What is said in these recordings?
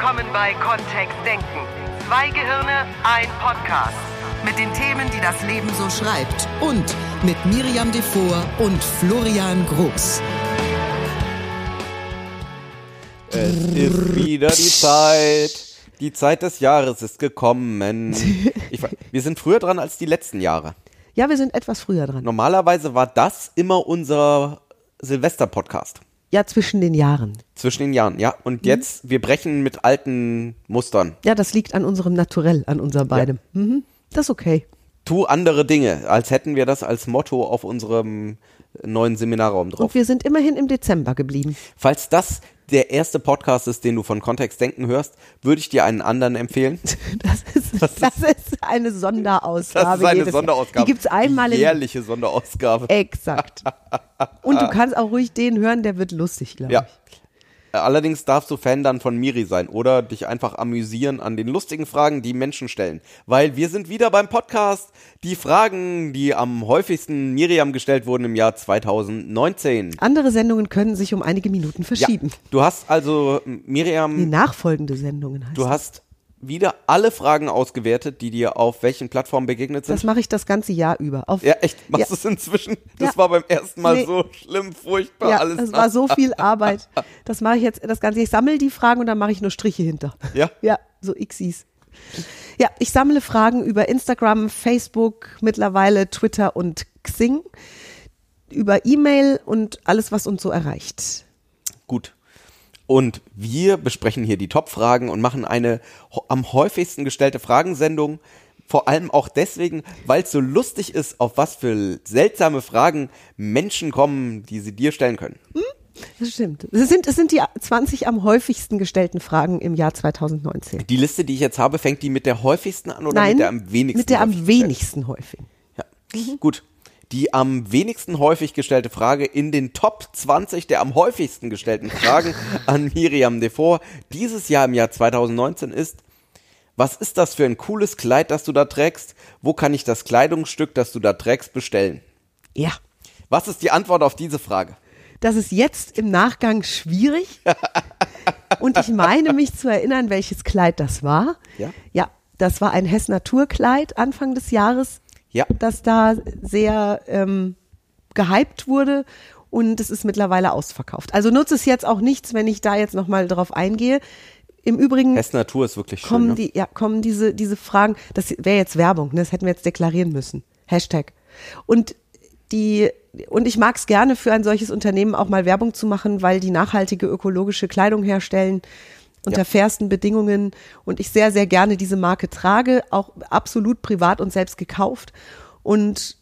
Willkommen bei Kontext Denken. Zwei Gehirne, ein Podcast. Mit den Themen, die das Leben so schreibt. Und mit Miriam Devor und Florian Groß. Es ist wieder die Zeit. Die Zeit des Jahres ist gekommen. Ich, wir sind früher dran als die letzten Jahre. Ja, wir sind etwas früher dran. Normalerweise war das immer unser Silvester-Podcast. Ja, zwischen den Jahren. Zwischen den Jahren, ja. Und mhm. jetzt, wir brechen mit alten Mustern. Ja, das liegt an unserem Naturell, an unser beidem. Ja. Mhm. Das ist okay. Tu andere Dinge, als hätten wir das als Motto auf unserem neuen Seminarraum drauf. Und wir sind immerhin im Dezember geblieben. Falls das der erste Podcast ist, den du von Kontext denken hörst, würde ich dir einen anderen empfehlen. Das ist, das, das ist eine Sonderausgabe. Das ist eine Sonderausgabe. Die gibt es einmal in. Jährliche Sonderausgabe. Exakt. Und du kannst auch ruhig den hören, der wird lustig, glaube ja. ich. Allerdings darfst du Fan dann von Miri sein oder dich einfach amüsieren an den lustigen Fragen, die Menschen stellen. Weil wir sind wieder beim Podcast. Die Fragen, die am häufigsten Miriam gestellt wurden im Jahr 2019. Andere Sendungen können sich um einige Minuten verschieben. Ja, du hast also Miriam. Die nachfolgende Sendungen heißt. Du hast wieder alle Fragen ausgewertet, die dir auf welchen Plattformen begegnet sind. Das mache ich das ganze Jahr über. Auf ja, echt? Machst du ja. es inzwischen? Das ja. war beim ersten Mal nee. so schlimm, furchtbar, ja, alles. Es war so viel Arbeit. Das mache ich jetzt das ganze. Ich sammle die Fragen und dann mache ich nur Striche hinter. Ja? Ja, so Xis. Ja, ich sammle Fragen über Instagram, Facebook, mittlerweile Twitter und Xing, über E-Mail und alles, was uns so erreicht. Gut. Und wir besprechen hier die Top-Fragen und machen eine am häufigsten gestellte Fragensendung. Vor allem auch deswegen, weil es so lustig ist, auf was für seltsame Fragen Menschen kommen, die sie dir stellen können. Hm? Das stimmt. Es sind, es sind die 20 am häufigsten gestellten Fragen im Jahr 2019. Die Liste, die ich jetzt habe, fängt die mit der häufigsten an oder Nein, mit der am wenigsten? Mit der am wenigsten häufigen. Ja. Mhm. Gut, die am wenigsten häufig gestellte Frage in den Top 20 der am häufigsten gestellten Fragen an Miriam Defoe dieses Jahr im Jahr 2019 ist, was ist das für ein cooles Kleid, das du da trägst? Wo kann ich das Kleidungsstück, das du da trägst, bestellen? Ja. Was ist die Antwort auf diese Frage? Das ist jetzt im Nachgang schwierig. Und ich meine mich zu erinnern, welches Kleid das war. Ja. Ja, das war ein Hess Naturkleid Anfang des Jahres ja. das da sehr ähm, gehypt wurde und es ist mittlerweile ausverkauft. Also nutze es jetzt auch nichts, wenn ich da jetzt nochmal drauf eingehe. Im Übrigen. Hess Natur ist wirklich schön. Kommen, ne? die, ja, kommen diese, diese Fragen, das wäre jetzt Werbung, ne? das hätten wir jetzt deklarieren müssen. Hashtag. Und die, und ich mag es gerne für ein solches Unternehmen auch mal Werbung zu machen, weil die nachhaltige ökologische Kleidung herstellen unter ja. fairsten Bedingungen und ich sehr, sehr gerne diese Marke trage, auch absolut privat und selbst gekauft. Und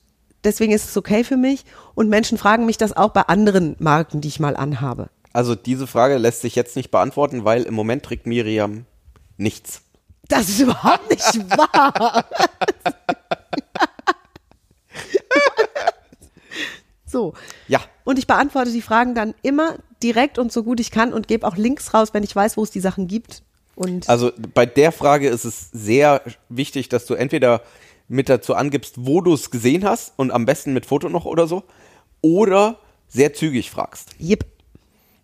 deswegen ist es okay für mich. Und Menschen fragen mich das auch bei anderen Marken, die ich mal anhabe. Also diese Frage lässt sich jetzt nicht beantworten, weil im Moment trägt Miriam nichts. Das ist überhaupt nicht wahr. So. Ja. Und ich beantworte die Fragen dann immer direkt und so gut ich kann und gebe auch Links raus, wenn ich weiß, wo es die Sachen gibt. Und also bei der Frage ist es sehr wichtig, dass du entweder mit dazu angibst, wo du es gesehen hast und am besten mit Foto noch oder so, oder sehr zügig fragst. Yep.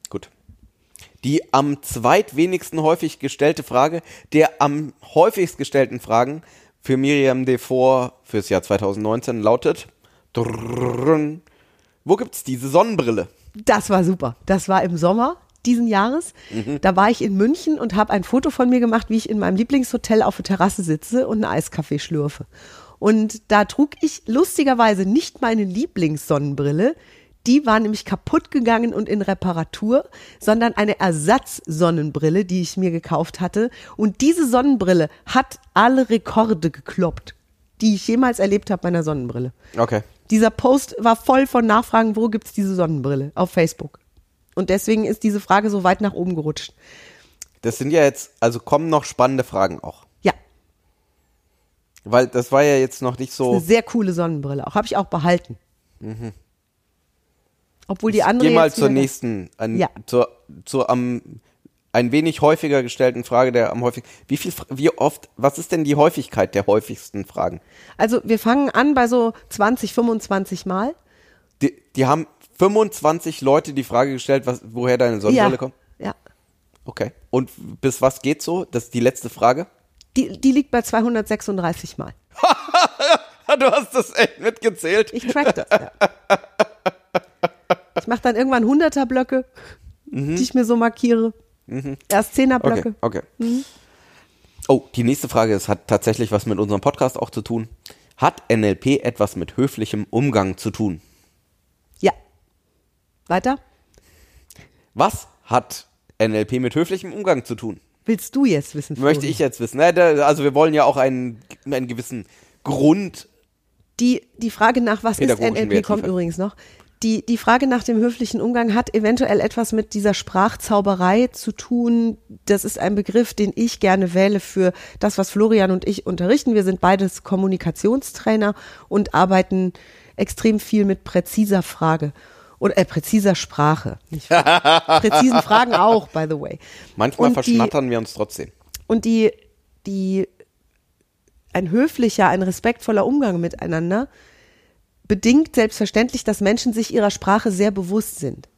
Gut. Die am zweitwenigsten häufig gestellte Frage, der am häufigst gestellten Fragen für Miriam Devor fürs Jahr 2019 lautet: drrrrn, wo gibt es diese Sonnenbrille? Das war super. Das war im Sommer diesen Jahres. Mhm. Da war ich in München und habe ein Foto von mir gemacht, wie ich in meinem Lieblingshotel auf der Terrasse sitze und einen Eiskaffee schlürfe. Und da trug ich lustigerweise nicht meine Lieblingssonnenbrille, die war nämlich kaputt gegangen und in Reparatur, sondern eine Ersatzsonnenbrille, die ich mir gekauft hatte. Und diese Sonnenbrille hat alle Rekorde gekloppt, die ich jemals erlebt habe meiner Sonnenbrille. Okay. Dieser Post war voll von Nachfragen, wo gibt's diese Sonnenbrille? Auf Facebook. Und deswegen ist diese Frage so weit nach oben gerutscht. Das sind ja jetzt, also kommen noch spannende Fragen auch. Ja, Weil das war ja jetzt noch nicht eine so. sehr coole Sonnenbrille. Auch habe ich auch behalten. Obwohl die andere Geh mal zur nächsten, an, Ja. zur, zur am ein wenig häufiger gestellten Frage der am häufigsten. Wie viel, wie oft, was ist denn die Häufigkeit der häufigsten Fragen? Also wir fangen an bei so 20, 25 Mal. Die, die haben 25 Leute die Frage gestellt, was, woher deine Sonnenbrille ja. kommt. Ja. Okay. Und bis was geht so? Das ist die letzte Frage. Die, die liegt bei 236 Mal. Du hast das echt mitgezählt. Ich track das, ja. Ich mache dann irgendwann 100er Blöcke, die ich mir so markiere. Erst 10er Blöcke. Okay, okay. Oh, die nächste Frage ist, hat tatsächlich was mit unserem Podcast auch zu tun. Hat NLP etwas mit höflichem Umgang zu tun? Ja. Weiter? Was hat NLP mit höflichem Umgang zu tun? Willst du jetzt wissen? Möchte Flori? ich jetzt wissen. Also wir wollen ja auch einen, einen gewissen Grund. Die, die Frage nach, was ist NLP, kommt übrigens noch. Die, die Frage nach dem höflichen Umgang hat eventuell etwas mit dieser Sprachzauberei zu tun. Das ist ein Begriff, den ich gerne wähle für das, was Florian und ich unterrichten. Wir sind beides Kommunikationstrainer und arbeiten extrem viel mit präziser Frage oder äh, präziser Sprache. Nicht? Präzisen Fragen auch, by the way. Manchmal Und die- verschnattern wir uns trotzdem. Und die, die, ein höflicher, ein respektvoller Umgang miteinander bedingt selbstverständlich, dass Menschen sich ihrer Sprache sehr bewusst sind.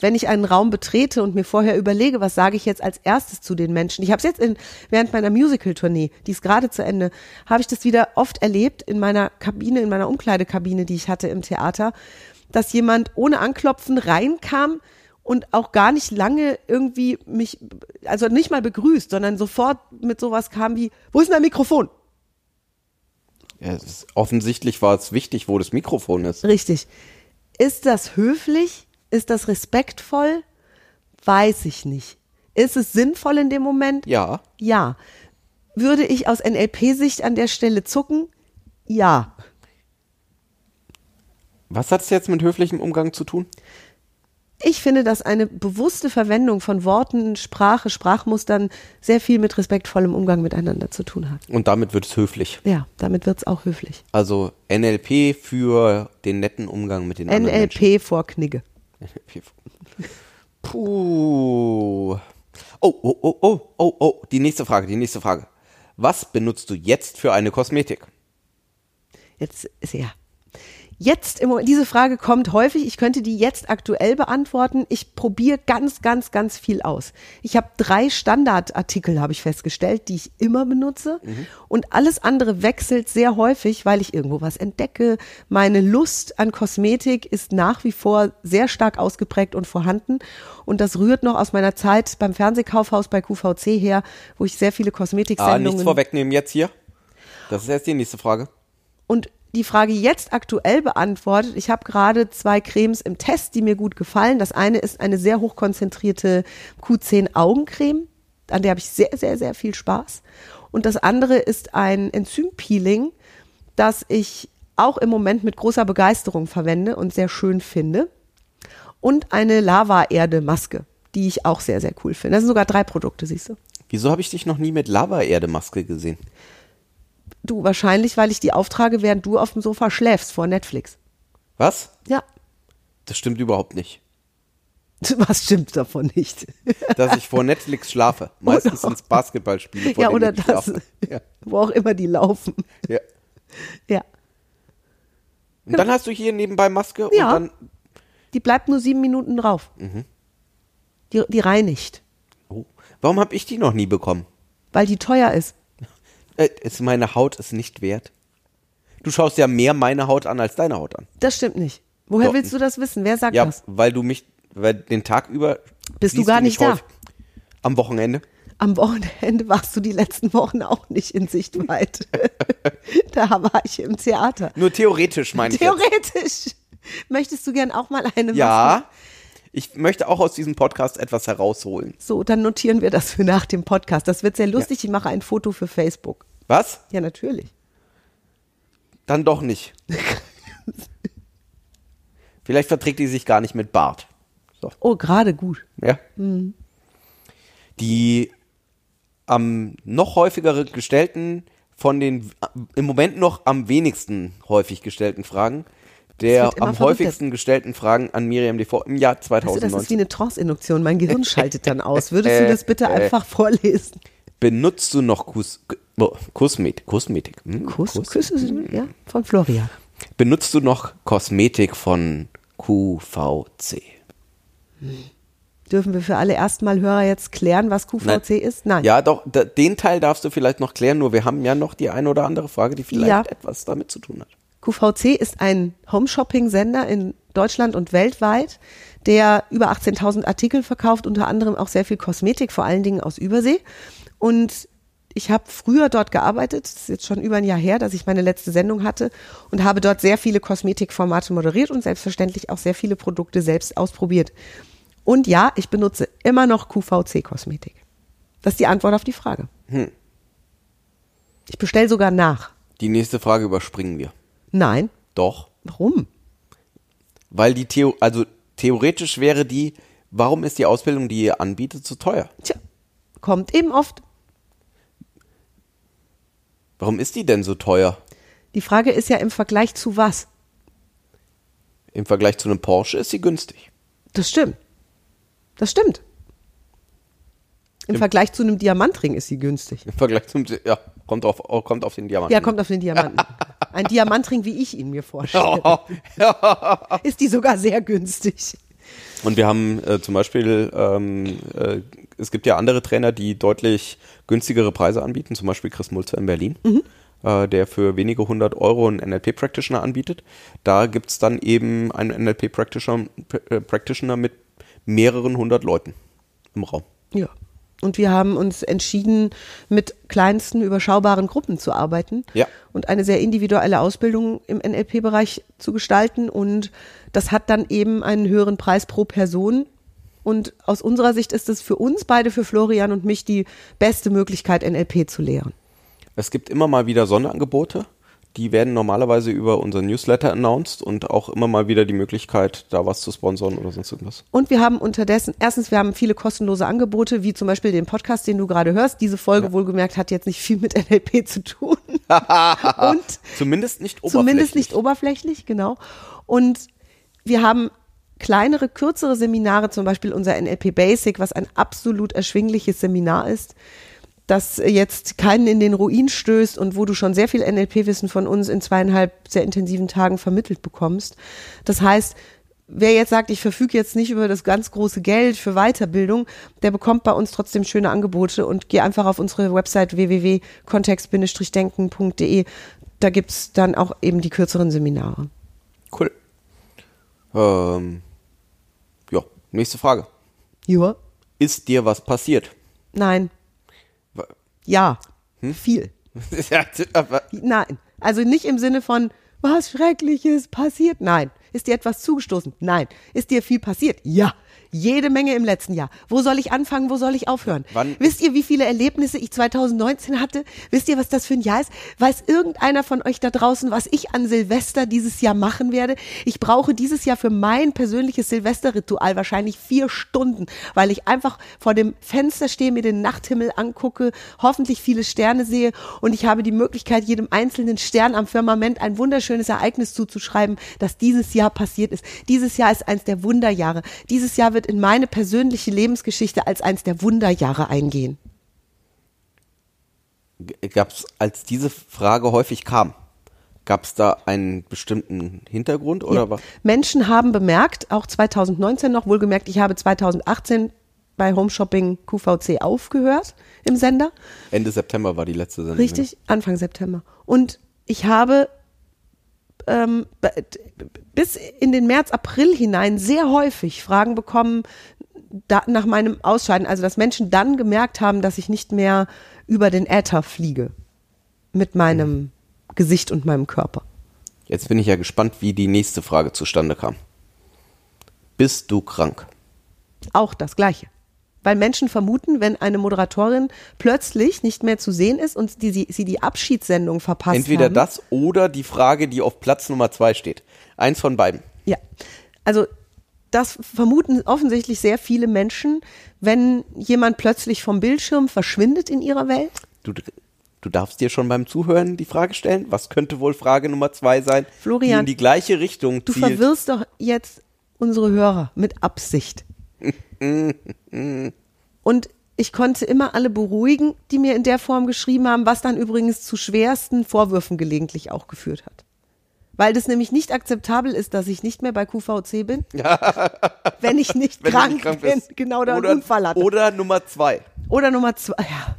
Wenn ich einen Raum betrete und mir vorher überlege, was sage ich jetzt als erstes zu den Menschen. Ich habe es jetzt in, während meiner Musical-Tournee, die ist gerade zu Ende, habe ich das wieder oft erlebt in meiner Kabine, in meiner Umkleidekabine, die ich hatte im Theater, dass jemand ohne Anklopfen reinkam und auch gar nicht lange irgendwie mich, also nicht mal begrüßt, sondern sofort mit sowas kam wie, wo ist denn dein Mikrofon? Es ist, offensichtlich war es wichtig, wo das Mikrofon ist. Richtig. Ist das höflich? Ist das respektvoll? Weiß ich nicht. Ist es sinnvoll in dem Moment? Ja. Ja. Würde ich aus NLP-Sicht an der Stelle zucken? Ja. Was hat es jetzt mit höflichem Umgang zu tun? Ich finde, dass eine bewusste Verwendung von Worten, Sprache, Sprachmustern sehr viel mit respektvollem Umgang miteinander zu tun hat. Und damit wird es höflich. Ja, damit wird's auch höflich. Also NLP für den netten Umgang mit den anderen Menschen. NLP vor Knigge. Puh. Oh, oh, oh, oh, oh, oh. Die nächste Frage, die nächste Frage. Was benutzt du jetzt für eine Kosmetik? Jetzt ist ja. Jetzt im Moment, diese Frage kommt häufig. Ich könnte die jetzt aktuell beantworten. Ich probiere ganz, ganz, ganz viel aus. Ich habe drei Standardartikel, habe ich festgestellt, die ich immer benutze. Und alles andere wechselt sehr häufig, weil ich irgendwo was entdecke. Meine Lust an Kosmetik ist nach wie vor sehr stark ausgeprägt und vorhanden. Und das rührt noch aus meiner Zeit beim Fernsehkaufhaus bei QVC her, wo ich sehr viele Ah, Kosmetiksendungen nichts vorwegnehmen jetzt hier. Das ist erst die nächste Frage. und die Frage jetzt aktuell beantwortet. Ich habe gerade zwei Cremes im Test, die mir gut gefallen. Das eine ist eine sehr hochkonzentrierte Q10 Augencreme, an der habe ich sehr, sehr, sehr viel Spaß. Und das andere ist ein Enzympeeling, das ich auch im Moment mit großer Begeisterung verwende und sehr schön finde. Und eine Lava-Erde-Maske, die ich auch sehr, sehr cool finde. Das sind sogar drei Produkte, siehst du. Wieso habe ich dich noch nie mit Lava-Erde-Maske gesehen? Du, wahrscheinlich, weil ich die auftrage, während du auf dem Sofa schläfst vor Netflix. Was? Ja, Das stimmt überhaupt nicht. Was stimmt davon nicht? Dass ich vor Netflix schlafe. Meistens sind es Basketballspiele, ja, oder das. Ja. wo auch immer die laufen. Ja. Ja, Und dann hast du hier nebenbei Maske Ja. und dann. die bleibt nur sieben Minuten drauf. Mhm. Die, die reinigt, Oh, warum habe ich die noch nie bekommen? weil die teuer ist. Äh, ist meine Haut es nicht wert? Du schaust ja mehr meine Haut an als deine Haut an. Das stimmt nicht. Woher Doch. willst du das wissen? Wer sagt Ja, das? weil du mich, weil den Tag über. Bist du gar nicht da? Am Wochenende. Am Wochenende warst du die letzten Wochen auch nicht in Sichtweite. da war ich im Theater. Nur theoretisch meine ich. Theoretisch. Möchtest du gern auch mal eine Maske? Ja. Ich möchte auch aus diesem Podcast etwas herausholen. So, dann notieren wir das für nach dem Podcast. Das wird sehr lustig. Ich mache ein Foto für Facebook. Was? Ja, natürlich. Dann doch nicht. Vielleicht verträgt die sich gar nicht mit Bart. So. Oh, gerade gut. Ja. Die am noch häufiger gestellten, von den im Moment noch am wenigsten häufig gestellten Fragen, der am häufigsten gestellten Fragen an Miriam Devor im Jahr Weißt du, das ist wie 2019. eine Trance-Induktion. Mein Gehirn schaltet dann aus. Würdest du das bitte einfach vorlesen? Benutzt du noch Kus, oh, Kosmetik? Kosmetik? Hm? Kuss, Küsse sind, ja, von Florian. Benutzt du noch Kosmetik von QVC? Dürfen wir für alle Erstmalhörer jetzt klären, was QVC Nein. ist? Nein. Ja, doch, den Teil darfst du vielleicht noch klären, nur wir haben ja noch die eine oder andere Frage, die vielleicht Ja. etwas damit zu tun hat. QVC ist ein Home-Shopping-Sender in Deutschland und weltweit, der über 18.000 Artikel verkauft, unter anderem auch sehr viel Kosmetik, vor allen Dingen aus Übersee. Und ich habe früher dort gearbeitet, das ist jetzt schon über ein Jahr her, dass ich meine letzte Sendung hatte und habe dort sehr viele Kosmetikformate moderiert und selbstverständlich auch sehr viele Produkte selbst ausprobiert. Und ja, ich benutze immer noch QVC-Kosmetik. Das ist die Antwort auf die Frage. Ich bestelle sogar nach. Die nächste Frage überspringen wir. Nein. Doch, Warum? weil die Theo also theoretisch wäre die, warum ist die Ausbildung, die ihr anbietet, so teuer? Tja, kommt eben oft. Warum ist die denn so teuer? Die Frage ist ja im Vergleich zu was? Im Vergleich zu einem Porsche ist sie günstig. Das stimmt. Das stimmt. Im Im- Vergleich zu einem Diamantring ist sie günstig. Im Vergleich zum, ja, kommt auf, kommt auf den Diamanten. Ja, kommt auf den Diamanten. Ein Diamantring, wie ich ihn mir vorstelle. Ist die sogar sehr günstig. Und wir haben äh, zum Beispiel, ähm, äh, es gibt ja andere Trainer, die deutlich günstigere Preise anbieten, zum Beispiel Chris Mulzer in Berlin, äh, der für wenige hundert Euro einen NLP-Practitioner anbietet. Da gibt's dann eben einen NLP-Practitioner äh, Practitioner mit mehreren hundert Leuten im Raum. Ja. Und wir haben uns entschieden, mit kleinsten, überschaubaren Gruppen zu arbeiten Ja. und eine sehr individuelle Ausbildung im NLP-Bereich zu gestalten. Und das hat dann eben einen höheren Preis pro Person. Und aus unserer Sicht ist es für uns beide, für Florian und mich, die beste Möglichkeit, NLP zu lehren. Es gibt immer mal wieder Sonderangebote. Die werden normalerweise über unseren Newsletter announced und auch immer mal wieder die Möglichkeit, da was zu sponsern oder sonst irgendwas. Und wir haben unterdessen, erstens, wir haben viele kostenlose Angebote, wie zum Beispiel den Podcast, den du gerade hörst. Diese Folge, wohlgemerkt, hat jetzt nicht viel mit NLP zu tun. und Zumindest nicht oberflächlich. Zumindest nicht oberflächlich, genau. Und wir haben kleinere, kürzere Seminare, zum Beispiel unser NLP Basic, was ein absolut erschwingliches Seminar ist, das jetzt keinen in den Ruin stößt und wo du schon sehr viel NLP-Wissen von uns in zweieinhalb sehr intensiven Tagen vermittelt bekommst. Das heißt, wer jetzt sagt, ich verfüge jetzt nicht über das ganz große Geld für Weiterbildung, der bekommt bei uns trotzdem schöne Angebote und geh einfach auf unsere Website www.kontext-denken.de. Da gibt's dann auch eben die kürzeren Seminare. Cool. Ähm, ja, nächste Frage. Ja. Ist dir was passiert? Nein. Ja. Viel. Ja, aber- Nein. Also nicht im Sinne von, was Schreckliches passiert. Nein. Ist dir etwas zugestoßen? Nein. Ist dir viel passiert? Ja. Jede Menge im letzten Jahr. Wo soll ich anfangen? Wo soll ich aufhören? Wann- Wisst ihr, wie viele Erlebnisse ich 2019 hatte? Wisst ihr, was das für ein Jahr ist? Weiß irgendeiner von euch da draußen, was ich an Silvester dieses Jahr machen werde? Ich brauche dieses Jahr für mein persönliches Silvesterritual wahrscheinlich vier Stunden, weil ich einfach vor dem Fenster stehe, mir den Nachthimmel angucke, hoffentlich viele Sterne sehe und ich habe die Möglichkeit, jedem einzelnen Stern am Firmament ein wunderschönes Ereignis zuzuschreiben, das dieses Jahr passiert ist. Dieses Jahr ist eins der Wunderjahre. Dieses Jahr wird in meine persönliche Lebensgeschichte als eins der Wunderjahre eingehen. gab's, als diese Frage häufig kam, gab es da einen bestimmten Hintergrund oder Ja. was? Menschen haben bemerkt, auch 2019 noch, wohlgemerkt, ich habe 2018 bei Home Shopping QVC aufgehört im Sender. Ende September war die letzte Sendung. Richtig, Anfang September. Und ich habe ähm, bis in den März, April hinein sehr häufig Fragen bekommen da, nach meinem Ausscheiden. Also, dass Menschen dann gemerkt haben, dass ich nicht mehr über den Äther fliege mit meinem Gesicht und meinem Körper. Jetzt bin ich ja gespannt, wie die nächste Frage zustande kam. Bist du krank? Auch das Gleiche. Weil Menschen vermuten, wenn eine Moderatorin plötzlich nicht mehr zu sehen ist und die, sie, sie die Abschiedssendung verpasst Entweder haben. das oder die Frage, die auf Platz Nummer zwei steht. Eins von beiden. Ja, also das vermuten offensichtlich sehr viele Menschen, wenn jemand plötzlich vom Bildschirm verschwindet in ihrer Welt. Du, du darfst dir schon beim Zuhören die Frage stellen, was könnte wohl Frage Nummer zwei sein, die Florian, in die gleiche Richtung Du zielt. verwirrst doch jetzt unsere Hörer mit Absicht. Und ich konnte immer alle beruhigen, die mir in der Form geschrieben haben, was dann übrigens zu schwersten Vorwürfen gelegentlich auch geführt hat. Weil das nämlich nicht akzeptabel ist, dass ich nicht mehr bei QVC bin, wenn ich nicht Wenn krank, nicht krank bin, genau, oder, oder, einen Unfall hatte. Oder Nummer zwei. Oder Nummer zwei, ja,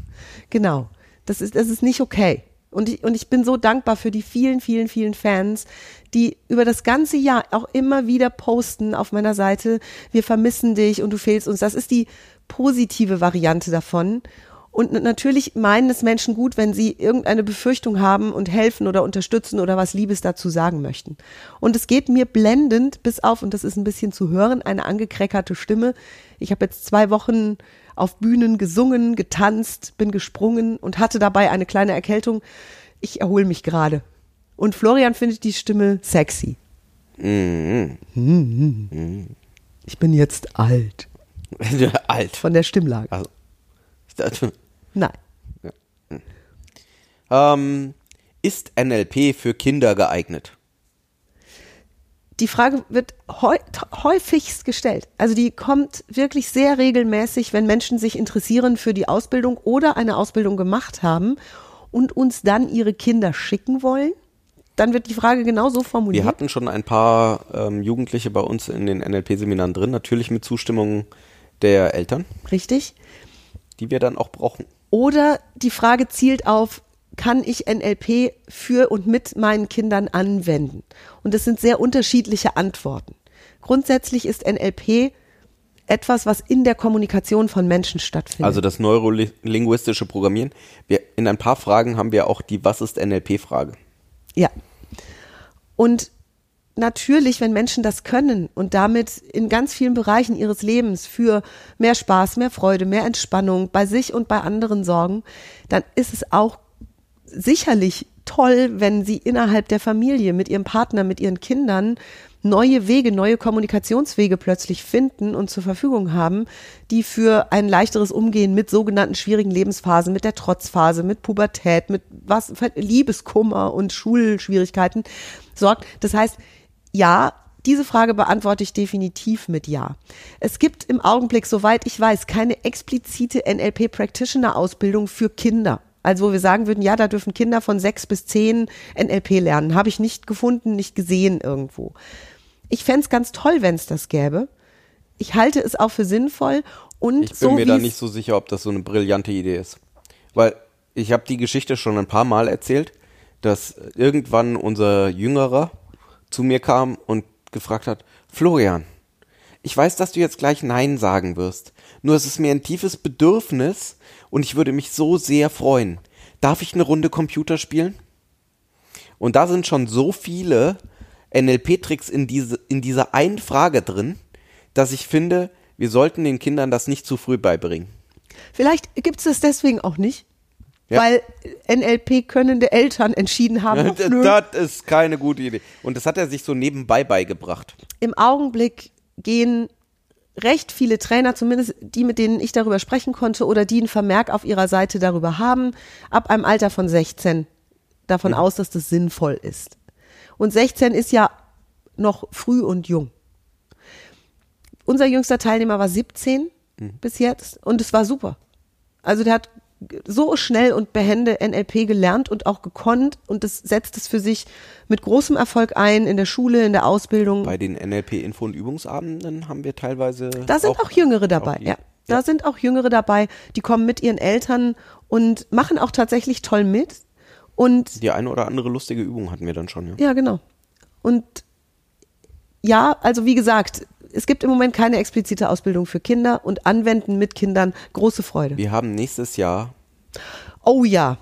genau. Das ist, das ist nicht okay. Und ich, und ich bin so dankbar für die vielen, vielen, vielen Fans, die über das ganze Jahr auch immer wieder posten auf meiner Seite, wir vermissen dich und du fehlst uns. Das ist die positive Variante davon. Und natürlich meinen es Menschen gut, wenn sie irgendeine Befürchtung haben und helfen oder unterstützen oder was Liebes dazu sagen möchten. Und es geht mir blendend bis auf, und das ist ein bisschen zu hören, eine angekräckerte Stimme. Ich habe jetzt zwei Wochen auf Bühnen gesungen, getanzt, bin gesprungen und hatte dabei eine kleine Erkältung. Ich erhole mich gerade. Und Florian findet die Stimme sexy. Mhm. Ich bin jetzt alt Alt. von der Stimmlage. Also, ich dachte, Nein. ähm, ist NLP für Kinder geeignet? Die Frage wird häu häufigst gestellt. Also die kommt wirklich sehr regelmäßig, wenn Menschen sich interessieren für die Ausbildung oder eine Ausbildung gemacht haben und uns dann ihre Kinder schicken wollen. Dann wird die Frage genauso formuliert. Wir hatten schon ein paar ähm, Jugendliche bei uns in den NLP-Seminaren drin, natürlich mit Zustimmung der Eltern, Richtig? die wir dann auch brauchen. Oder die Frage zielt auf, kann ich NLP für und mit meinen Kindern anwenden? Und das sind sehr unterschiedliche Antworten. Grundsätzlich ist NLP etwas, was in der Kommunikation von Menschen stattfindet. Also das neurolinguistische Programmieren. Wir, in ein paar Fragen haben wir auch die Was ist NLP-Frage. Ja. Und natürlich, wenn Menschen das können und damit in ganz vielen Bereichen ihres Lebens für mehr Spaß, mehr Freude, mehr Entspannung bei sich und bei anderen sorgen, dann ist es auch sicherlich toll, wenn sie innerhalb der Familie mit ihrem Partner, mit ihren Kindern neue Wege, neue Kommunikationswege plötzlich finden und zur Verfügung haben, die für ein leichteres Umgehen mit sogenannten schwierigen Lebensphasen, mit der Trotzphase, mit Pubertät, mit was, Liebeskummer und Schulschwierigkeiten sorgt. Das heißt, ja, diese Frage beantworte ich definitiv mit Ja. Es gibt im Augenblick, soweit ich weiß, keine explizite NLP-Practitioner-Ausbildung für Kinder. Also wo wir sagen würden, ja, da dürfen Kinder von sechs bis zehn NLP lernen. Habe ich nicht gefunden, nicht gesehen irgendwo. Ich fänd's es ganz toll, wenn es das gäbe. Ich halte es auch für sinnvoll und Ich bin so mir da nicht so sicher, ob das so eine brillante Idee ist. Weil ich habe die Geschichte schon ein paar Mal erzählt, dass irgendwann unser Jüngerer zu mir kam und gefragt hat, Florian, ich weiß, dass du jetzt gleich Nein sagen wirst. Nur es ist mir ein tiefes Bedürfnis und ich würde mich so sehr freuen. Darf ich eine Runde Computer spielen? Und da sind schon so viele NLP-Tricks in, diese, in dieser einen Frage drin, dass ich finde, wir sollten den Kindern das nicht zu früh beibringen. Vielleicht gibt es das deswegen auch nicht. Ja. Weil NLP-könnende Eltern entschieden haben, das ist keine gute Idee. Und das hat er sich so nebenbei beigebracht. im Augenblick gehen recht viele Trainer, zumindest die, mit denen ich darüber sprechen konnte oder die einen Vermerk auf ihrer Seite darüber haben, ab einem Alter von 16 davon aus, dass das sinnvoll ist. Und 16 ist ja noch früh und jung. Unser jüngster Teilnehmer war 17 bis jetzt und es war super. Also der hat so schnell und behende NLP gelernt und auch gekonnt und das setzt es für sich mit großem Erfolg ein in der Schule, in der Ausbildung. Bei den NLP-Info- und Übungsabenden haben wir teilweise. Da sind auch, Jüngere dabei, auch die- ja. Da sind auch Jüngere dabei, die kommen mit ihren Eltern und machen auch tatsächlich toll mit. Und Die eine oder andere lustige Übung hatten wir dann schon, ja. ja, genau. Und ja, also wie gesagt, es gibt im Moment keine explizite Ausbildung für Kinder und Anwenden mit Kindern große Freude. Wir haben nächstes Jahr, Oh ja,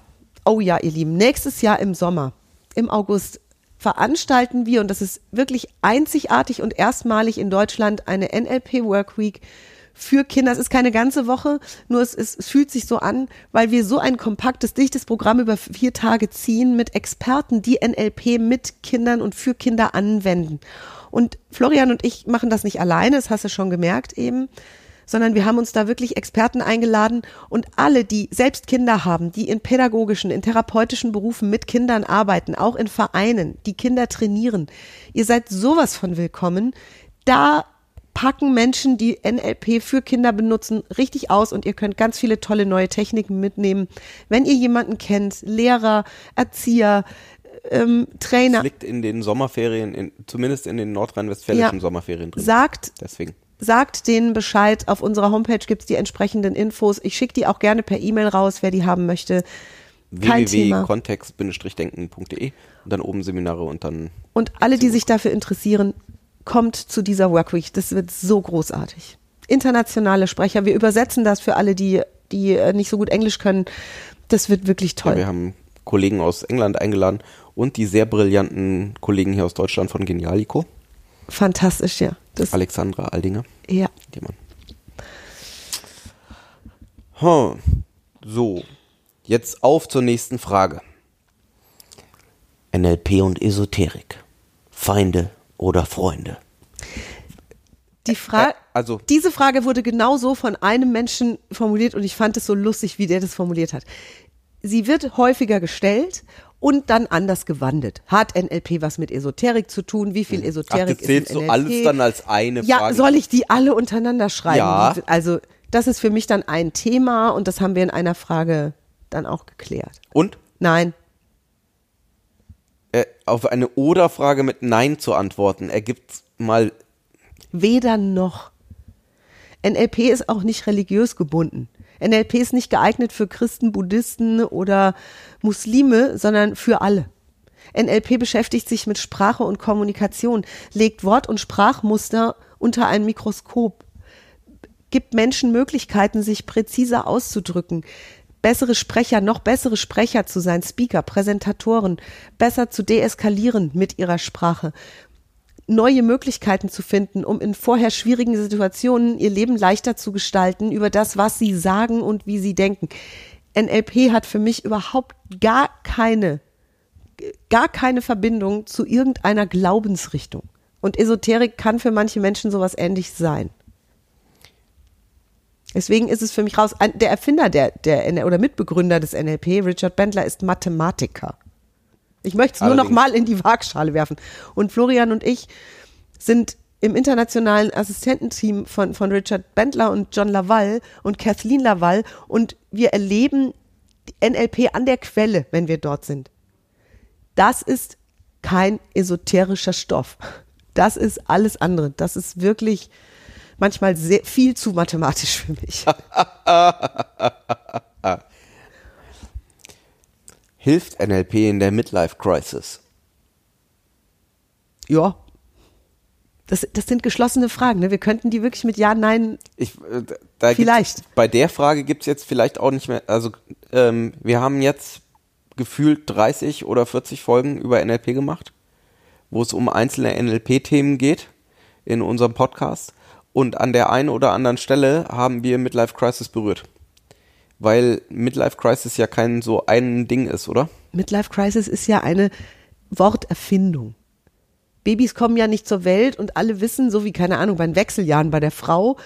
oh ja, ihr Lieben, nächstes Jahr im Sommer, im August, veranstalten wir, und das ist wirklich einzigartig und erstmalig in Deutschland, eine NLP Work Week für Kinder. Es ist keine ganze Woche, nur es, ist, es fühlt sich so an, weil wir so ein kompaktes, dichtes Programm über vier Tage ziehen mit Experten, die NLP mit Kindern und für Kinder anwenden. Und Florian und ich machen das nicht alleine, das hast du schon gemerkt eben, sondern wir haben uns da wirklich Experten eingeladen und alle, die selbst Kinder haben, die in pädagogischen, in therapeutischen Berufen mit Kindern arbeiten, auch in Vereinen, die Kinder trainieren. Ihr seid sowas von willkommen. Da packen Menschen, die NLP für Kinder benutzen, richtig aus und ihr könnt ganz viele tolle neue Techniken mitnehmen. Wenn ihr jemanden kennt, Lehrer, Erzieher, ähm, Es Trainer liegt in den Sommerferien, in, zumindest in den nordrhein-westfälischen Ja. Sommerferien drin. sagt, Deswegen. sagt denen Bescheid. Auf unserer Homepage gibt's die entsprechenden Infos. Ich schicke die auch gerne per E-Mail raus, wer die haben möchte. Www.kontext-denken.de und dann oben Seminare und dann Und alle, die sich dafür interessieren, kommt zu dieser Workweek. Das wird so großartig. Internationale Sprecher. Wir übersetzen das für alle, die, die äh, nicht so gut Englisch können. Das wird wirklich toll. Ja, wir haben Kollegen aus England eingeladen und die sehr brillanten Kollegen hier aus Deutschland von Genialico, Fantastisch, ja. Das, Alexandra Aldinger. ja. Jemand. Hm. So, jetzt auf zur nächsten Frage. NLP und Esoterik. Feinde oder Freunde? Die Frage, Äh, also- diese Frage wurde genauso von einem Menschen formuliert und ich fand es so lustig, wie der das formuliert hat. Sie wird häufiger gestellt und dann anders gewandelt. Hat NLP was mit Esoterik zu tun? Wie viel Ach, Esoterik das zählst ist in du NLP? alles dann als eine Ja, Frage. soll ich die alle untereinander schreiben? Ja. Also, das ist für mich dann ein Thema und das haben wir in einer Frage dann auch geklärt. Und Nein, äh, auf eine Oder-Frage mit Nein zu antworten, ergibt mal weder noch. NLP ist auch nicht religiös gebunden. NLP ist nicht geeignet für Christen, Buddhisten oder Muslime, sondern für alle. NLP beschäftigt sich mit Sprache und Kommunikation, legt Wort- und Sprachmuster unter ein Mikroskop, gibt Menschen Möglichkeiten, sich präziser auszudrücken, bessere Sprecher, noch bessere Sprecher zu sein, Speaker, Präsentatoren, besser zu deeskalieren mit ihrer Sprache, neue Möglichkeiten zu finden, um in vorher schwierigen Situationen ihr Leben leichter zu gestalten über das, was sie sagen und wie sie denken. NLP hat für mich überhaupt gar keine, gar keine Verbindung zu irgendeiner Glaubensrichtung. Und Esoterik kann für manche Menschen sowas ähnliches sein. Deswegen ist es für mich raus. Der Erfinder der, der oder Mitbegründer des NLP, Richard Bendler, ist Mathematiker. Ich möchte es nur noch mal in die Waagschale werfen. Und Florian und ich sind im internationalen Assistententeam von, von Richard Bendler und John Laval und Kathleen Laval und wir erleben NLP an der Quelle, wenn wir dort sind. Das ist kein esoterischer Stoff. Das ist alles andere. Das ist wirklich manchmal sehr, viel zu mathematisch für mich. hilft NLP in der Midlife Crisis? Ja. Das, das sind geschlossene Fragen. Ne? Wir könnten die wirklich mit Ja, Nein. Ich, äh, Vielleicht. bei der Frage gibt es jetzt vielleicht auch nicht mehr, also ähm, wir haben jetzt gefühlt 30 oder 40 Folgen über NLP gemacht, wo es um einzelne NLP-Themen geht in unserem Podcast. Und an der einen oder anderen Stelle haben wir Midlife Crisis berührt. Weil Midlife Crisis ja kein so ein Ding ist, oder? Midlife Crisis ist ja eine Worterfindung. Babys kommen ja nicht zur Welt und alle wissen, so wie, keine Ahnung, bei den Wechseljahren bei der Frau,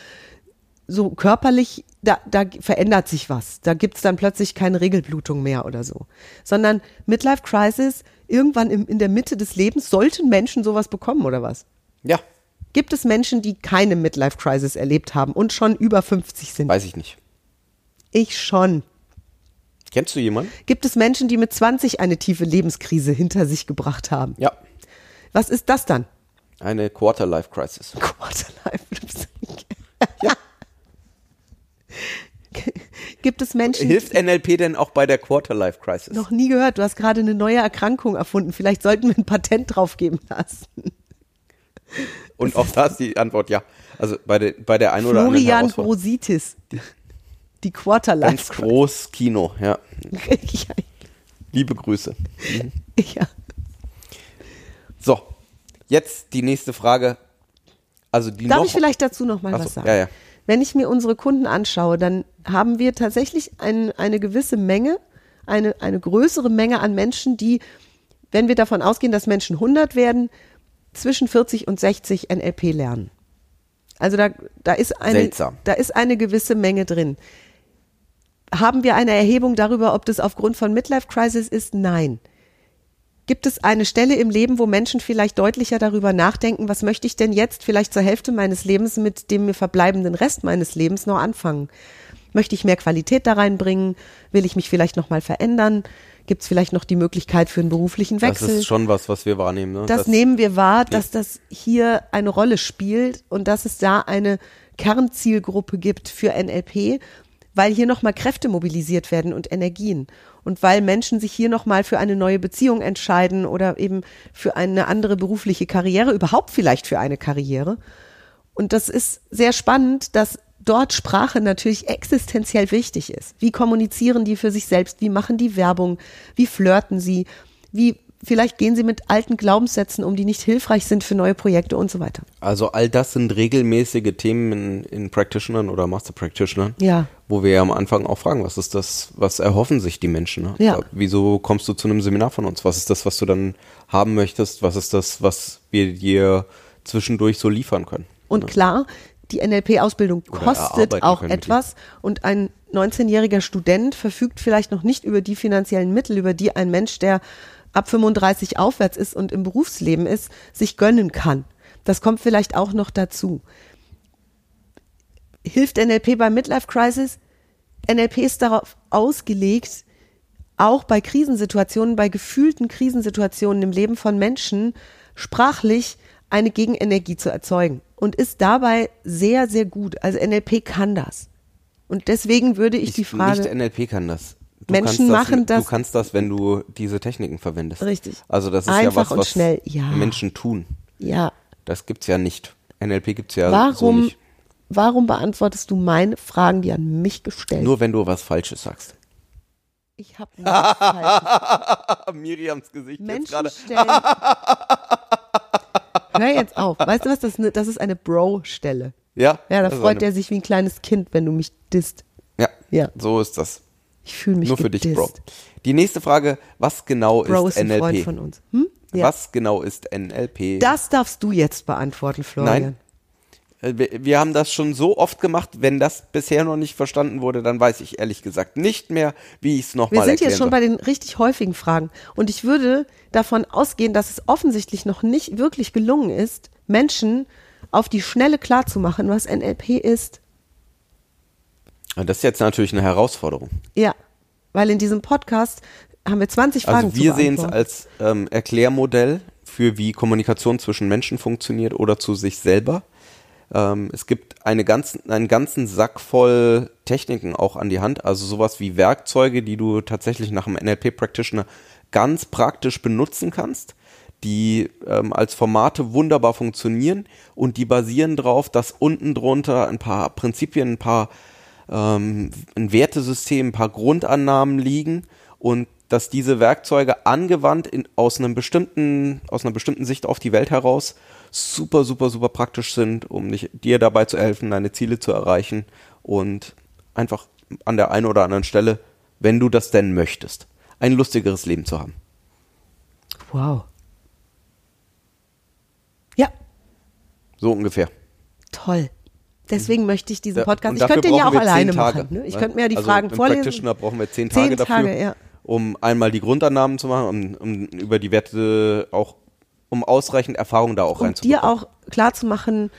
so körperlich, da, da verändert sich was. Da gibt's dann plötzlich keine Regelblutung mehr oder so. Sondern Midlife Crisis, irgendwann im, in der Mitte des Lebens, sollten Menschen sowas bekommen oder was? Ja, Gibt es Menschen, die keine Midlife Crisis erlebt haben und schon über 50 sind? weiß ich nicht. Ich schon. Kennst du jemanden? Gibt es Menschen, die mit 20 eine tiefe Lebenskrise hinter sich gebracht haben? Ja. Was ist das dann? Eine Quarter-Life Crisis. Quarterlife. ja. Gibt es Menschen, Hilft NLP denn auch bei der Quarter-Life Crisis? noch nie gehört, du hast gerade eine neue Erkrankung erfunden. Vielleicht sollten wir ein Patent drauf geben lassen. Und auch da ist die Antwort ja. Also bei der, bei der einen oder anderen Florian Herausforderung. Die Quarterlife. Ganz groß Kino, ja. ja, Liebe Grüße. ja. So, jetzt die nächste Frage. Also die Darf noch, ich vielleicht dazu noch mal Ach so, was sagen? ja, ja. Wenn ich mir unsere Kunden anschaue, dann haben wir tatsächlich ein, eine gewisse Menge, eine, eine größere Menge an Menschen, die, wenn wir davon ausgehen, dass Menschen 100 werden, zwischen 40 und 60 NLP lernen. Also da, da ist eine, Seltsam. da ist eine gewisse Menge drin. Haben wir eine Erhebung darüber, ob das aufgrund von Midlife Crisis ist? Nein. Gibt es eine Stelle im Leben, wo Menschen vielleicht deutlicher darüber nachdenken, was möchte ich denn jetzt vielleicht zur Hälfte meines Lebens mit dem mir verbleibenden Rest meines Lebens noch anfangen? Möchte ich mehr Qualität da reinbringen? Will ich mich vielleicht noch mal verändern? Gibt es vielleicht noch die Möglichkeit für einen beruflichen Das Wechsel? ist schon was, was wir wahrnehmen. Ne? das, nehmen wir wahr, dass das hier eine Rolle spielt und dass es da eine Kernzielgruppe gibt für NLP, weil hier nochmal Kräfte mobilisiert werden und Energien. Und weil Menschen sich hier nochmal für eine neue Beziehung entscheiden oder eben für eine andere berufliche Karriere, überhaupt vielleicht für eine Karriere. Und das ist sehr spannend, dass dort Sprache natürlich existenziell wichtig ist. Wie kommunizieren die für sich selbst? Wie machen die Werbung? Wie flirten sie? Wie vielleicht gehen sie mit alten Glaubenssätzen um, die nicht hilfreich sind für neue Projekte und so weiter. Also all das sind regelmäßige Themen in, in Practitionern oder Master Practitionern, Ja. wo wir ja am Anfang auch fragen, was ist das, was erhoffen sich die Menschen? Ne? Ja. Wieso kommst du zu einem Seminar von uns? Was ist das, was du dann haben möchtest? Was ist das, was wir dir zwischendurch so liefern können? Und klar, die NLP-Ausbildung kostet auch etwas und ein 19-jähriger Student verfügt vielleicht noch nicht über die finanziellen Mittel, über die ein Mensch, der ab 35 aufwärts ist und im Berufsleben ist, sich gönnen kann. Das kommt vielleicht auch noch dazu. Hilft NLP bei Midlife Crisis? NLP ist darauf ausgelegt, auch bei Krisensituationen, bei gefühlten Krisensituationen im Leben von Menschen sprachlich eine Gegenenergie zu erzeugen und ist dabei sehr, sehr gut. Also NLP kann das. Und deswegen würde ich, die Frage, Nicht NLP kann das. Du Menschen kannst machen das, das- Du kannst das, wenn du diese Techniken verwendest. Richtig. Also das ist ja Einfach was, und was schnell, ja. Menschen tun. ja, Das gibt's ja nicht. NLP gibt's ja so warum, nicht. warum beantwortest du meine Fragen, die an mich gestellt Nur wenn du was Falsches sagst. Ich habe falsch. Miriams Gesicht jetzt Menschen gerade. stellen. Hör jetzt auf. Weißt du was? Das, ist eine- das ist eine Bro-Stelle. Ja, Ja, da das freut er sich wie ein kleines Kind, wenn du mich disst. Ja, Ja. so ist das. Ich fühle mich Nur für dich, gedisst. Bro. Die nächste Frage, was genau Bro ist ist ein Freund NLP? von uns. Hm? Ja. Was genau ist NLP? Das darfst du jetzt beantworten, Florian. Nein. Äh, Wir, wir haben das schon so oft gemacht, wenn das bisher noch nicht verstanden wurde, dann weiß ich ehrlich gesagt nicht mehr, wie ich es Wir nochmal sind erklären jetzt schon bei den richtig häufigen Fragen. Und ich würde davon ausgehen, dass es offensichtlich noch nicht wirklich gelungen ist, Menschen auf die Schnelle klarzumachen, was NLP ist. Das ist jetzt natürlich eine Herausforderung. Ja, weil in diesem Podcast haben wir 20 Fragen Also wir sehen es als ähm, Erklärmodell für wie Kommunikation zwischen Menschen funktioniert oder zu sich selber. Ähm, es gibt eine ganzen, einen ganzen Sack voll Techniken auch an die Hand, also sowas wie Werkzeuge, die du tatsächlich nach einem NLP-Practitioner ganz praktisch benutzen kannst, die ähm, als Formate wunderbar funktionieren und die basieren darauf, dass unten drunter ein paar Prinzipien, ein paar ähm, ein Wertesystem, ein paar Grundannahmen liegen und dass diese Werkzeuge angewandt in, aus einem bestimmten, aus einer bestimmten Sicht auf die Welt heraus super, super, super praktisch sind, um dich, dir dabei zu helfen, deine Ziele zu erreichen und einfach an der einen oder anderen Stelle, wenn du das denn möchtest, ein lustigeres Leben zu haben. Wow. Ja, So ungefähr. toll. Deswegen möchte ich diesen Podcast. und Ich dafür könnte den ja auch alleine zehn Tage, machen. Ne? Ich ne? könnte mir ja die also Fragen vorlesen. Practitioner brauchen wir zehn Tage dafür, Tage, ja. um einmal die Grundannahmen zu machen, um, um über die Werte auch, um ausreichend Erfahrung da auch um reinzubekommen. dir auch klar zu machen,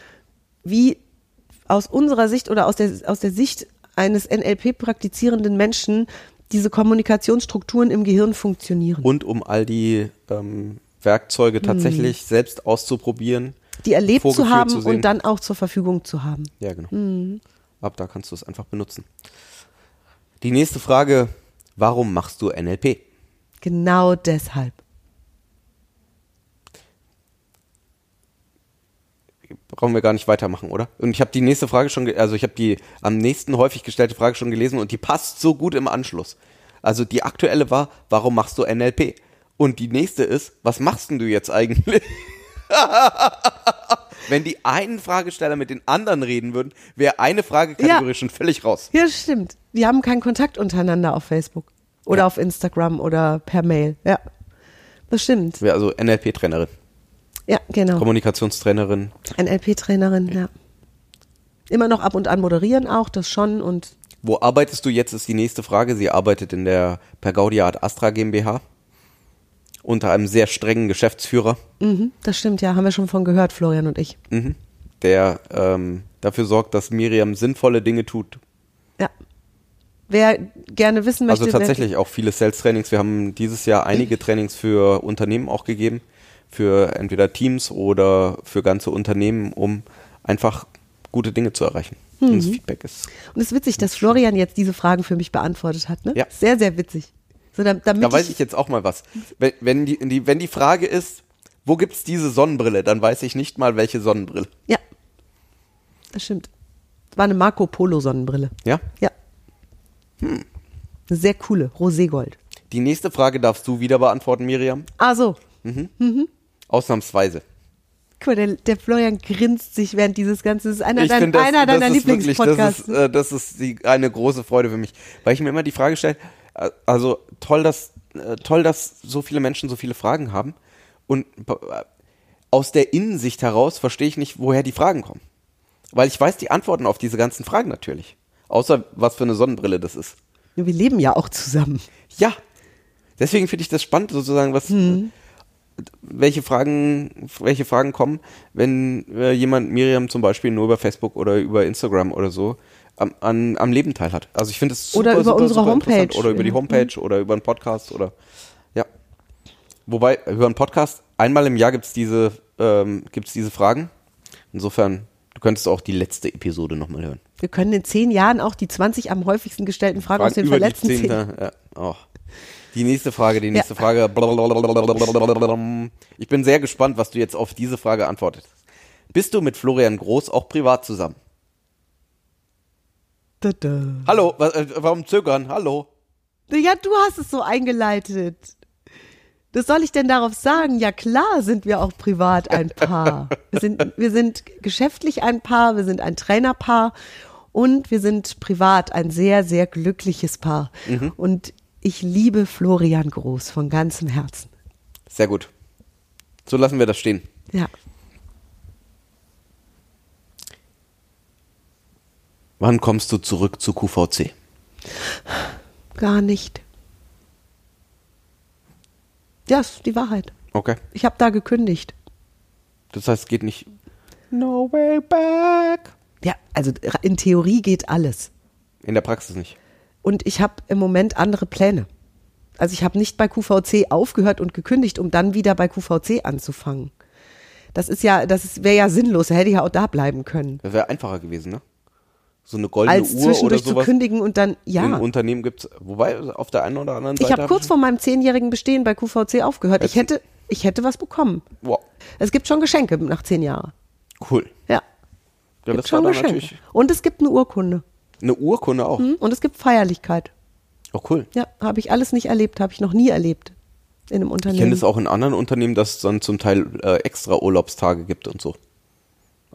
wie aus unserer Sicht oder aus der, aus der Sicht eines NLP-praktizierenden Menschen diese Kommunikationsstrukturen im Gehirn funktionieren. und um all die ähm, Werkzeuge tatsächlich selbst auszuprobieren. Die erlebt zu haben zu und dann auch zur Verfügung zu haben. Ja, genau. Ab da kannst du es einfach benutzen. Die nächste Frage, warum machst du NLP? Genau deshalb. Brauchen wir gar nicht weitermachen, oder? Und ich habe die nächste Frage schon, also ich habe die am nächsten häufig gestellte Frage schon gelesen und die passt so gut im Anschluss. Also die aktuelle war, warum machst du NLP? Und die nächste ist, was machst denn du jetzt eigentlich? Wenn die einen Fragesteller mit den anderen reden würden, wäre eine Fragekategorie Ja. schon völlig raus. Ja, stimmt. Wir haben keinen Kontakt untereinander auf Facebook oder Ja. auf Instagram oder per Mail. Ja, das stimmt. Wäre also NLP-Trainerin, Ja, genau. Kommunikationstrainerin. NLP-Trainerin, ja. Immer noch ab und an moderieren auch, das schon und Wo arbeitest du jetzt, ist die nächste Frage. Sie arbeitet in der Pergaudia Ad Astra GmbH unter einem sehr strengen Geschäftsführer, mhm, das stimmt, ja, haben wir schon von gehört, Florian und ich. der ähm, dafür sorgt, dass Miriam sinnvolle Dinge tut. Ja. wer gerne wissen möchte. Also tatsächlich auch viele Sales-Trainings. Wir haben dieses Jahr einige Trainings für Unternehmen auch gegeben, für entweder Teams oder für ganze Unternehmen, um einfach gute Dinge zu erreichen. Und das Feedback ist. Und es ist witzig, dass Florian jetzt diese Fragen für mich beantwortet hat. Ne? Ja. Sehr, sehr witzig. So, dam- damit Da weiß ich jetzt auch mal was. Wenn, wenn, die, die, wenn die Frage ist, wo gibt's diese Sonnenbrille, dann weiß ich nicht mal, welche Sonnenbrille. Ja, das stimmt. Das war eine Marco Polo Sonnenbrille. Ja? Ja. Eine sehr coole, Roségold. Die nächste Frage darfst du wieder beantworten, Miriam. Ah so, Ausnahmsweise. guck mal, der, der Florian grinst sich während dieses Ganzen. Das ist einer, ich dein, das, einer deiner das ist wirklich, das Lieblingspodcasts. ist, äh, das ist die, eine große Freude für mich, weil ich mir immer die Frage stelle, also toll, dass äh, toll, dass so viele Menschen so viele Fragen haben. Und äh, aus der Innensicht heraus verstehe ich nicht, woher die Fragen kommen, weil ich weiß die Antworten auf diese ganzen Fragen natürlich, außer was für eine Sonnenbrille das ist. Wir leben ja auch zusammen. Ja, deswegen finde ich das spannend, sozusagen, was, welche Fragen, welche Fragen kommen, wenn jemand Miriam zum Beispiel nur über Facebook oder über Instagram oder so am, an, am Leben teilhat. Also ich finde es super, Oder über super, unsere super. Homepage. Oder über die. Homepage oder über einen Podcast oder ja. Wobei, über einen Podcast, einmal im Jahr gibt's diese, ähm, gibt's diese Fragen. Insofern, du könntest auch die letzte Episode nochmal hören. Wir können in zehn Jahren auch die 20 am häufigsten gestellten Fragen, aus den über die verletzten zehn. Zehnte, ja. oh. Die nächste Frage, die nächste Ja. Frage. Ich bin sehr gespannt, was du jetzt auf diese Frage antwortest. Bist du mit Florian Groß auch privat zusammen? Da, da. Hallo, äh, warum zögern? Hallo. Ja, du hast es so eingeleitet. Was soll ich denn darauf sagen? Ja, klar sind wir auch privat ein Paar. Wir sind, wir sind geschäftlich ein Paar, wir sind ein Trainerpaar und wir sind privat ein sehr, sehr glückliches Paar. Und ich liebe Florian Groß von ganzem Herzen. Sehr gut. So lassen wir das stehen. Ja. Wann kommst du zurück zu QVC? Gar nicht. Ja, ist die Wahrheit. Okay. Ich habe da gekündigt. Das heißt, es geht nicht. No way back. Ja, also in Theorie geht alles. In der Praxis nicht. Und ich habe im Moment andere Pläne. Also ich habe nicht bei QVC aufgehört und gekündigt, um dann wieder bei QVC anzufangen. Das ist ja, das wäre ja sinnlos. Da hätte ich ja auch da bleiben können. Das wäre einfacher gewesen, ne? So eine goldene Als Uhr oder zwischendurch zu sowas. kündigen und dann, ja. Unternehmen gibt's, wobei auf der einen oder anderen Ich Seite habe kurz vor meinem zehnjährigen Bestehen bei QVC aufgehört. Ich hätte, ich hätte was bekommen. Wow, Es gibt schon Geschenke nach zehn Jahren. cool. Ja, Ja, gibt schon Geschenke. Und es gibt eine Urkunde. eine Urkunde auch. Hm? Und es gibt Feierlichkeit. Oh, cool. Ja, habe ich alles nicht erlebt, habe ich noch nie erlebt in einem Ich Unternehmen. kenne das auch in anderen Unternehmen, dass es dann zum Teil äh, extra Urlaubstage gibt und so.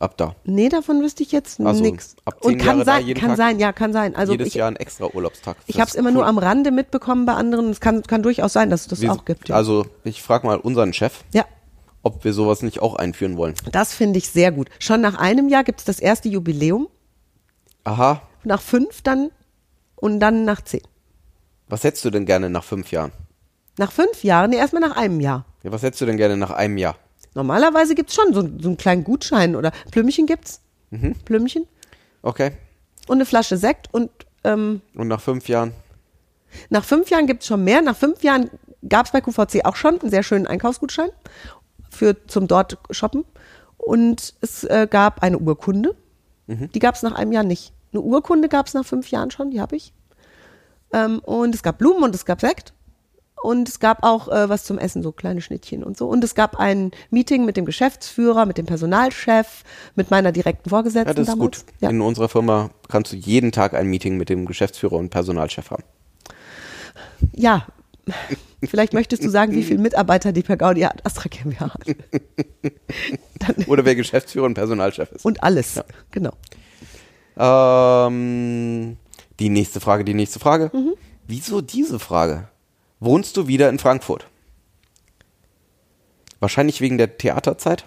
Ab da. Nee, davon wüsste ich jetzt Also, nichts. Und kann Jahre sein, kann Tag? sein, ja, kann sein. Also Jedes ich, Jahr ein extra Urlaubstag. ich habe es immer cool. nur am Rande mitbekommen bei anderen. Es kann, kann durchaus sein, dass es das Wir- auch gibt. Ja. Also ich frage mal unseren Chef, ja, ob wir sowas nicht auch einführen wollen. das finde ich sehr gut. Schon nach einem Jahr gibt es das erste Jubiläum, Aha, nach fünf dann und dann nach zehn. was hättest du denn gerne nach fünf Jahren? Nach fünf Jahren, nee, erstmal nach einem Jahr. Ja, was hättest du denn gerne nach einem Jahr? Normalerweise gibt es schon so, so einen kleinen Gutschein oder Plümmchen gibt's. Mhm. Plümmchen Okay. und eine Flasche Sekt und ähm, Und nach fünf Jahren? Nach fünf Jahren gibt es schon mehr. Nach fünf Jahren gab es bei QVC auch schon einen sehr schönen Einkaufsgutschein für zum dort shoppen. Und es äh, gab eine Urkunde. Die gab es nach einem Jahr nicht. Eine Urkunde gab es nach fünf Jahren schon, die habe ich. Ähm, und es gab Blumen und es gab Sekt. Und es gab auch äh, was zum Essen, so kleine Schnittchen und so. Und es gab ein Meeting mit dem Geschäftsführer, mit dem Personalchef, mit meiner direkten Vorgesetzten Ja, das ist damals. gut. Ja. In unserer Firma kannst du jeden Tag ein Meeting mit dem Geschäftsführer und Personalchef haben. Ja, vielleicht möchtest du sagen, wie viele Mitarbeiter die per Gaudi Astra GmbH hat. Oder wer Geschäftsführer und Personalchef ist. und alles, genau. Ähm, die nächste Frage, die nächste Frage. Mhm. Wieso diese Frage? Wohnst du wieder in Frankfurt? Wahrscheinlich wegen der Theaterzeit?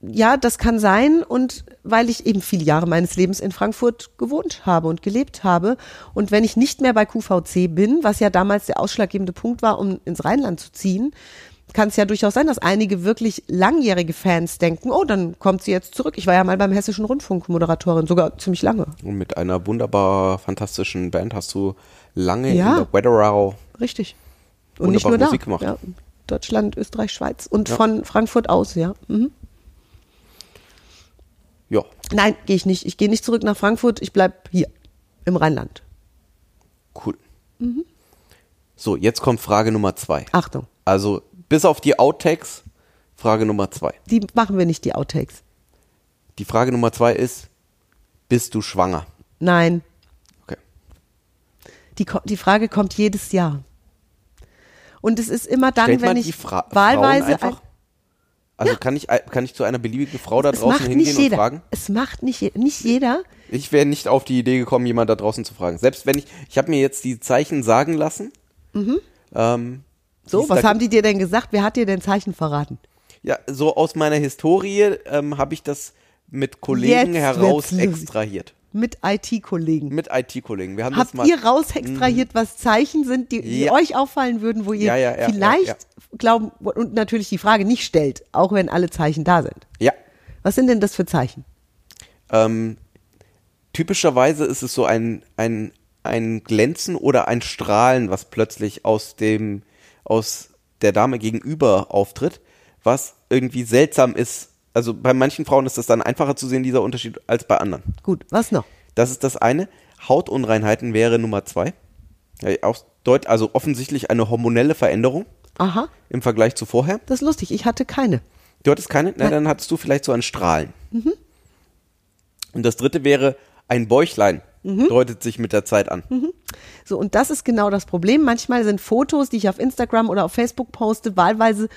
Ja, das kann sein und weil ich eben viele Jahre meines Lebens in Frankfurt gewohnt habe und gelebt habe und wenn ich nicht mehr bei QVC bin, was ja damals der ausschlaggebende Punkt war, um ins Rheinland zu ziehen, kann es ja durchaus sein, dass einige wirklich langjährige Fans denken, oh, dann kommt sie jetzt zurück. Ich war ja mal beim Hessischen Rundfunk Moderatorin, sogar ziemlich lange. Und mit einer wunderbar fantastischen Band hast du lange Ja. in der Wetterau Richtig. Und nicht nur Wunderbare da. Musik gemacht. Ja, Deutschland, Österreich, Schweiz und Ja. von Frankfurt aus, ja. Mhm. Ja, Nein, gehe ich nicht. Ich gehe nicht zurück nach Frankfurt. Ich bleib hier im Rheinland. cool. So, jetzt kommt Frage Nummer zwei. Achtung, Also, bis auf die Outtakes, Frage Nummer zwei. die machen wir nicht, die Outtakes. Die Frage Nummer zwei ist, bist du schwanger? Nein, Okay. die, die Frage kommt jedes Jahr. Und es ist immer dann, Stellt wenn ich wahlweise einfach? ein- Also kann, ich, kann ich zu einer beliebigen Frau da es draußen hingehen und fragen? Es macht nicht, nicht jeder. Ich wäre nicht auf die Idee gekommen, jemand da draußen zu fragen. Selbst wenn ich, ich habe mir jetzt die Zeichen sagen lassen. Ähm, So, was haben die dir denn gesagt? Wer hat dir denn Zeichen verraten? Ja, so aus meiner Historie ähm, habe ich das mit Kollegen Jetzt heraus wird's extrahiert. Mit IT-Kollegen. Mit IT-Kollegen. Wir haben das Habt mal. Mhm. ihr raus extrahiert, was Zeichen sind, die, die Ja. euch auffallen würden, wo ihr Ja, ja, vielleicht glauben und natürlich die Frage nicht stellt, auch wenn alle Zeichen da sind. Ja. Was sind denn das für Zeichen? Ähm, typischerweise ist es so ein, ein, ein Glänzen oder ein Strahlen, was plötzlich aus dem, aus der Dame gegenüber auftritt, was irgendwie seltsam ist. Also bei manchen Frauen ist das dann einfacher zu sehen, dieser Unterschied, als bei anderen. Gut, was noch? Das ist das eine. Hautunreinheiten wäre Nummer zwei. Ja, auch deut also offensichtlich eine hormonelle Veränderung Aha, im Vergleich zu vorher. das ist lustig. Ich hatte keine. Du hattest keine? Na, dann hattest du vielleicht so ein Strahlen. Und das dritte wäre ein Bäuchlein. Deutet sich mit der Zeit an. So, und das ist genau das Problem. Manchmal sind Fotos, die ich auf Instagram oder auf Facebook poste, wahlweise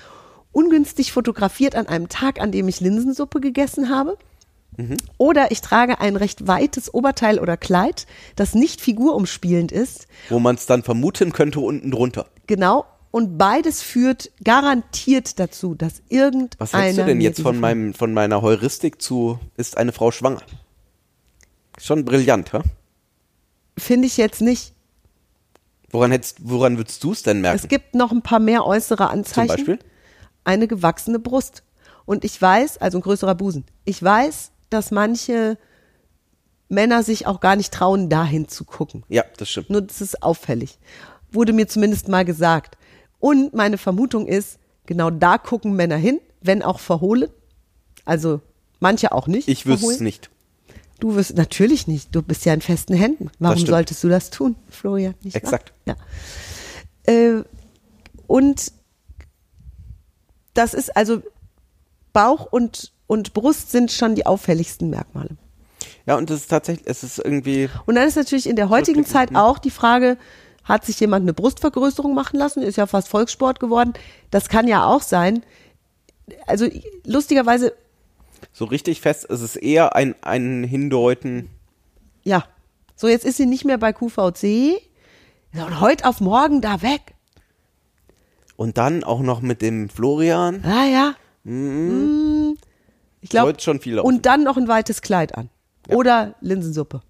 ungünstig fotografiert an einem Tag, an dem ich Linsensuppe gegessen habe. Oder ich trage ein recht weites Oberteil oder Kleid, das nicht figurumspielend ist. Wo man es dann vermuten könnte unten drunter. Genau. Und beides führt garantiert dazu, dass irgendeiner. Was hältst du denn jetzt von, meinem, von meiner Heuristik zu, ist eine Frau schwanger? Schon brillant, hä? Finde ich jetzt nicht. Woran, hättest, woran würdest du es denn merken? Es gibt noch ein paar mehr äußere Anzeichen. Beispiel? Eine gewachsene Brust. Und ich weiß, also ein größerer Busen. Ich weiß, dass manche Männer sich auch gar nicht trauen, dahin zu gucken. ja, das stimmt. Nur das ist auffällig. Wurde mir zumindest mal gesagt. Und meine Vermutung ist, genau da gucken Männer hin, wenn auch verhohlen. Also manche auch nicht. Ich wüsste es nicht. Du wirst natürlich nicht. Du bist ja in festen Händen. Warum solltest du das tun, Florian? Nicht wahr? Exakt. Ja. Äh, und das ist also Bauch und, und Brust sind schon die auffälligsten Merkmale. Ja, und es ist tatsächlich, es ist irgendwie, Und dann ist natürlich in der heutigen Zeit auch die Frage, hat sich jemand eine Brustvergrößerung machen lassen? Ist ja fast Volkssport geworden. Das kann ja auch sein. Also lustigerweise, so richtig fest, es ist eher ein, ein Hindeuten. ja. So, jetzt ist sie nicht mehr bei QVC. Und heute auf morgen da weg. Und dann auch noch mit dem Florian. Ah ja. Mm. Ich glaube. Schon viel laufen. Und dann noch ein weites Kleid an. Oder Linsensuppe.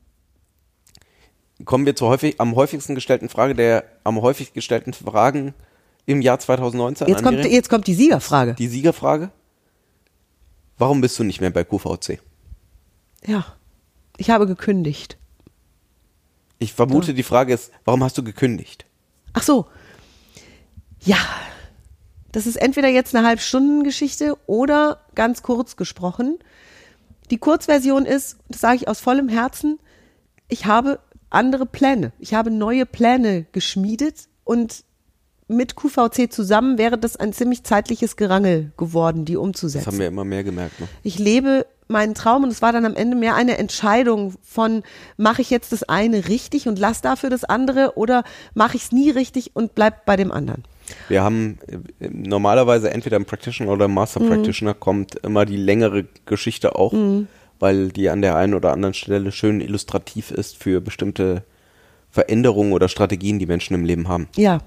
Kommen wir zur häufig, am häufigsten gestellten Frage der am häufig gestellten Fragen im Jahr 2019. Jetzt kommt, jetzt kommt die Siegerfrage. die Siegerfrage. Warum bist du nicht mehr bei QVC? Ja. Ich habe gekündigt. Ich vermute, die Frage ist, warum hast du gekündigt? Ach so. Ja. Das ist entweder jetzt eine Halbstunden-Geschichte oder ganz kurz gesprochen. Die Kurzversion ist, das sage ich aus vollem Herzen, ich habe andere Pläne. Ich habe neue Pläne geschmiedet und mit QVC zusammen wäre das ein ziemlich zeitliches Gerangel geworden, die Das umzusetzen. haben wir immer mehr gemerkt. Ne? Ich lebe meinen Traum und es war dann am Ende mehr eine Entscheidung von, mache ich jetzt das eine richtig und lass dafür das andere oder mache ich es nie richtig und bleib bei dem anderen. Wir haben äh, normalerweise entweder im Practitioner oder im Master Mhm. Practitioner kommt immer die längere Geschichte auch, weil die an der einen oder anderen Stelle schön illustrativ ist für bestimmte Veränderungen oder Strategien, die Menschen im Leben haben. Ja.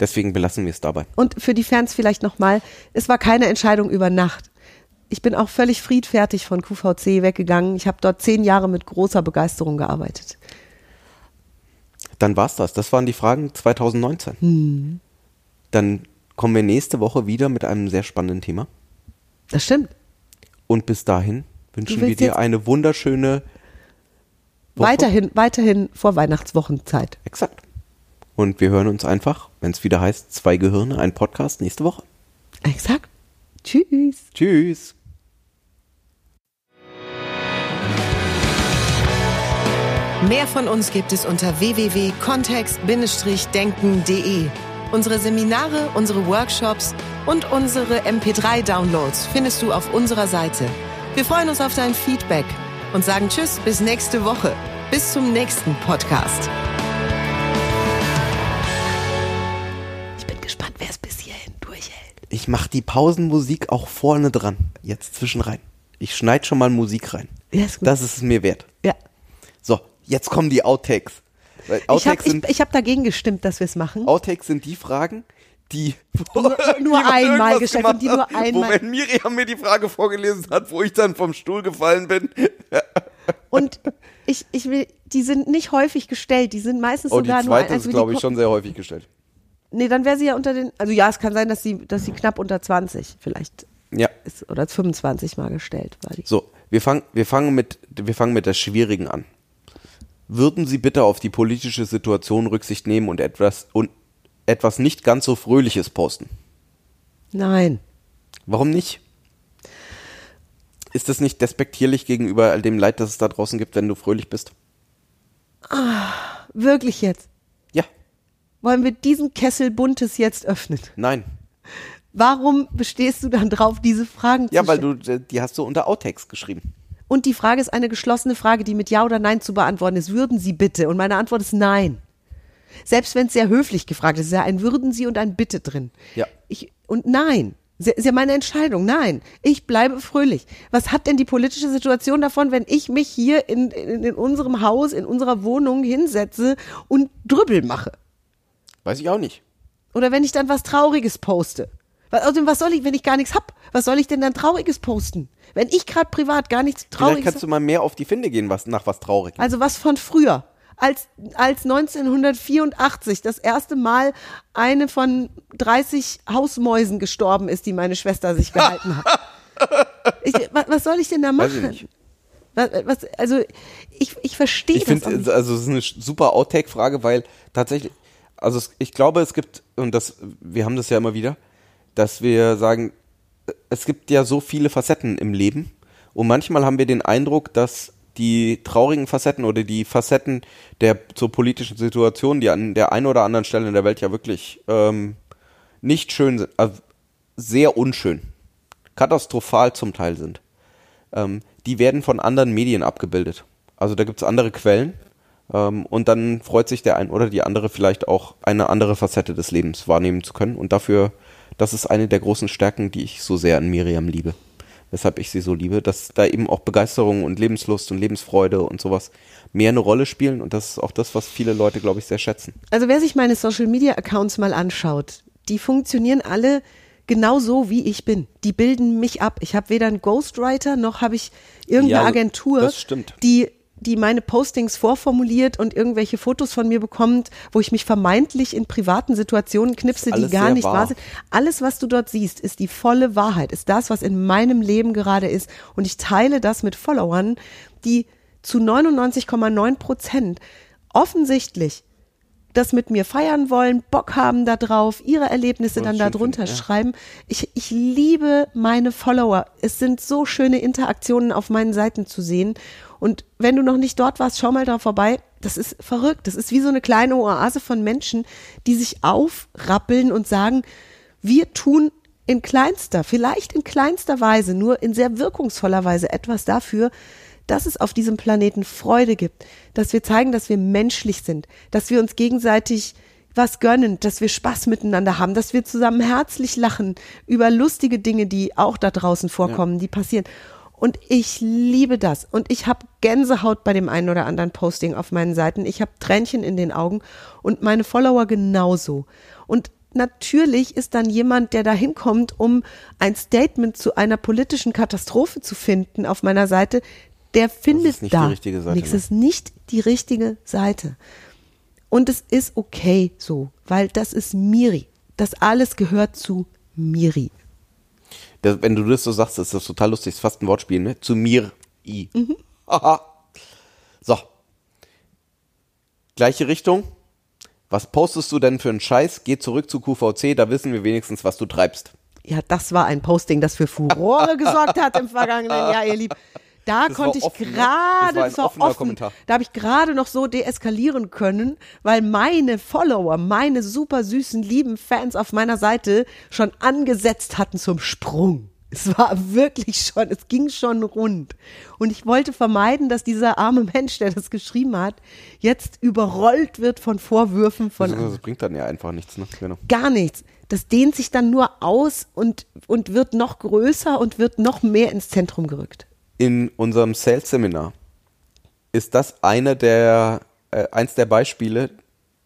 Deswegen belassen wir es dabei. Und für die Fans vielleicht nochmal, es war keine Entscheidung über Nacht. Ich bin auch völlig friedfertig von QVC weggegangen. Ich habe dort zehn Jahre mit großer Begeisterung gearbeitet. Dann war's das. Das waren die Fragen 2019. Hm. Dann kommen wir nächste Woche wieder mit einem sehr spannenden Thema. Das stimmt. Und bis dahin wünschen wir dir eine wunderschöne Woche. Weiterhin, weiterhin vor Weihnachtswochenzeit. Exakt. Und wir hören uns einfach, wenn es wieder heißt, zwei Gehirne, ein Podcast nächste Woche. Exakt. Tschüss. Tschüss. Mehr von uns gibt es unter www.kontext-denken.de. Unsere Seminare, unsere Workshops und unsere MP3-Downloads findest du auf unserer Seite. Wir freuen uns auf dein Feedback und sagen Tschüss bis nächste Woche. Bis zum nächsten Podcast. Gespannt, wer es bis hierhin durchhält. Ich mache die Pausenmusik auch vorne dran. Jetzt zwischen rein. Ich schneide schon mal Musik rein. Ja, ist gut. Das ist es mir wert. Ja. So, jetzt kommen die Outtakes. Weil Ich habe Outtakes, ich, ich hab dagegen gestimmt, dass wir es machen. Outtakes sind die Fragen, die Nur- nur einmal gestellt und die nur einmal- Wo wenn Miriam mir die Frage vorgelesen hat, wo ich dann vom Stuhl gefallen bin. Und ich, ich will, die sind nicht häufig gestellt, die sind meistens Oh, die sogar zweite nur als ist, wir glaube die ich, schon sehr häufig gestellt. Nee, dann wäre sie ja unter den, also ja, es kann sein, dass sie, dass sie knapp unter 20 vielleicht Ja. ist oder 25 mal gestellt war die. So, wir fangen, wir fangen mit, wir fangen mit der Schwierigen an. Würden Sie bitte auf die politische Situation Rücksicht nehmen und etwas, und etwas nicht ganz so Fröhliches posten? Nein. Warum nicht? Ist das nicht despektierlich gegenüber all dem Leid, das es da draußen gibt, wenn du fröhlich bist? Wirklich jetzt. Ja, Wollen wir diesen Kessel Buntes jetzt öffnen? nein. Warum bestehst du dann drauf, diese Fragen Ja, zu weil stellen? du, äh, die hast du unter Outtakes geschrieben. Und die Frage ist eine geschlossene Frage, die mit Ja oder Nein zu beantworten ist. Würden Sie bitte? Und meine Antwort ist Nein. Selbst wenn es sehr höflich gefragt ist, ist ja ein Würden Sie und ein Bitte drin. Ja. Ich, und nein. Ja- Ist ja meine Entscheidung. Nein. Ich bleibe fröhlich. Was hat denn die politische Situation davon, wenn ich mich hier in, in, in unserem Haus, in unserer Wohnung hinsetze und Drübbel mache? Weiß ich auch nicht. Oder wenn ich dann was Trauriges poste. Was, außerdem, was soll ich, wenn ich gar nichts hab? Was soll ich denn dann Trauriges posten? Wenn ich gerade privat gar nichts Vielleicht Trauriges kannst du mal mehr auf die Finde gehen, was nach was traurig. also was von früher. Als, als 1984 das erste Mal eine von 30 Hausmäusen gestorben ist, die meine Schwester sich gehalten hat. Ich, wa- was soll ich denn da machen? Was, was, also ich, ich verstehe Ich das nicht. also es ist eine super Outtake-Frage, weil tatsächlich, also es, ich glaube, es gibt, und das, wir haben das ja immer wieder, dass wir sagen, es gibt ja so viele Facetten im Leben und manchmal haben wir den Eindruck, dass die traurigen Facetten oder die Facetten der zur politischen Situation, die an der einen oder anderen Stelle in der Welt ja wirklich ähm, nicht schön sind, also sehr unschön, katastrophal zum Teil sind, ähm, die werden von anderen Medien abgebildet. Also da gibt's andere Quellen und dann freut sich der ein oder die andere vielleicht auch eine andere Facette des Lebens wahrnehmen zu können. Und dafür, das ist eine der großen Stärken, die ich so sehr an Miriam liebe. Weshalb ich sie so liebe, dass da eben auch Begeisterung und Lebenslust und Lebensfreude und sowas mehr eine Rolle spielen. Und das ist auch das, was viele Leute, glaube ich, sehr schätzen. Also wer sich meine Social Media Accounts mal anschaut, die funktionieren alle genau so, wie ich bin. Die bilden mich ab. Ich habe weder einen Ghostwriter noch habe ich irgendeine Ja, Agentur, das stimmt. die die meine Postings vorformuliert und irgendwelche Fotos von mir bekommt, wo ich mich vermeintlich in privaten Situationen knipse, die gar nicht wahr wahr. sind. Alles, was du dort siehst, ist die volle Wahrheit, ist das, was in meinem Leben gerade ist. Und ich teile das mit Followern, die zu 99,9 Prozent offensichtlich das mit mir feiern wollen, Bock haben da drauf, ihre Erlebnisse dann da drunter finden, ja. schreiben. Ich, ich liebe meine Follower. Es sind so schöne Interaktionen auf meinen Seiten zu sehen. Und wenn du noch nicht dort warst, schau mal da vorbei. Das ist verrückt. Das ist wie so eine kleine Oase von Menschen, die sich aufrappeln und sagen, wir tun in kleinster, vielleicht in kleinster Weise, nur in sehr wirkungsvoller Weise etwas dafür, dass es auf diesem Planeten Freude gibt, dass wir zeigen, dass wir menschlich sind, dass wir uns gegenseitig was gönnen, dass wir Spaß miteinander haben, dass wir zusammen herzlich lachen über lustige Dinge, die auch da draußen vorkommen, die passieren. Und ich liebe das. Und ich habe Gänsehaut bei dem einen oder anderen Posting auf meinen Seiten. Ich habe Tränchen in den Augen und meine Follower genauso. Und natürlich ist dann jemand, der da hinkommt, um ein Statement zu einer politischen Katastrophe zu finden auf meiner Seite, der findet nicht da die richtige Seite, nichts. ne? Das ist nicht die richtige Seite. Und es ist okay so, weil das ist Miri. das alles gehört zu Miri. Das, wenn du das so sagst, ist das total lustig. Ist fast ein Wortspiel, ne? Zu mir. I. Aha. So. Gleiche Richtung. Was postest du denn für einen Scheiß? Geh zurück zu QVC, da wissen wir wenigstens, was du treibst. Ja, das war ein Posting, das für Furore gesorgt hat im vergangenen Jahr, ihr Lieb. Da Das konnte ich ne? gerade, Das war war offen, Kommentar. da habe ich gerade noch so deeskalieren können, weil meine Follower, meine super süßen, lieben Fans auf meiner Seite schon angesetzt hatten zum Sprung. Es war wirklich schon, es ging schon rund. Und ich wollte vermeiden, dass dieser arme Mensch, der das geschrieben hat, jetzt überrollt wird von Vorwürfen von Das, das bringt dann ja einfach nichts, ne? Genau. gar nichts. Das dehnt sich dann nur aus und, und wird noch größer und wird noch mehr ins Zentrum gerückt. In unserem Sales-Seminar ist das eine der, äh, eins der Beispiele,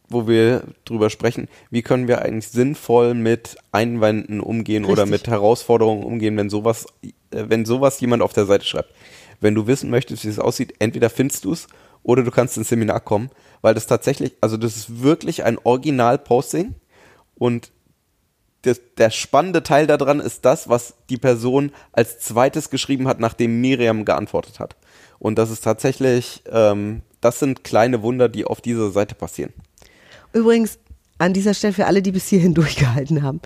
wo wir drüber sprechen, wie können wir eigentlich sinnvoll mit Einwänden umgehen oder Richtig. mit Herausforderungen umgehen, wenn sowas, äh, wenn sowas jemand auf der Seite schreibt. Wenn du wissen möchtest, wie es aussieht, entweder findest du es oder du kannst ins Seminar kommen, weil das tatsächlich, also das ist wirklich ein Original-Posting und das, der spannende Teil daran ist das, was die Person als zweites geschrieben hat, nachdem Miriam geantwortet hat. Und das ist tatsächlich, ähm, das sind kleine Wunder, die auf dieser Seite passieren. Übrigens, an dieser Stelle für alle, die bis hierhin durchgehalten haben,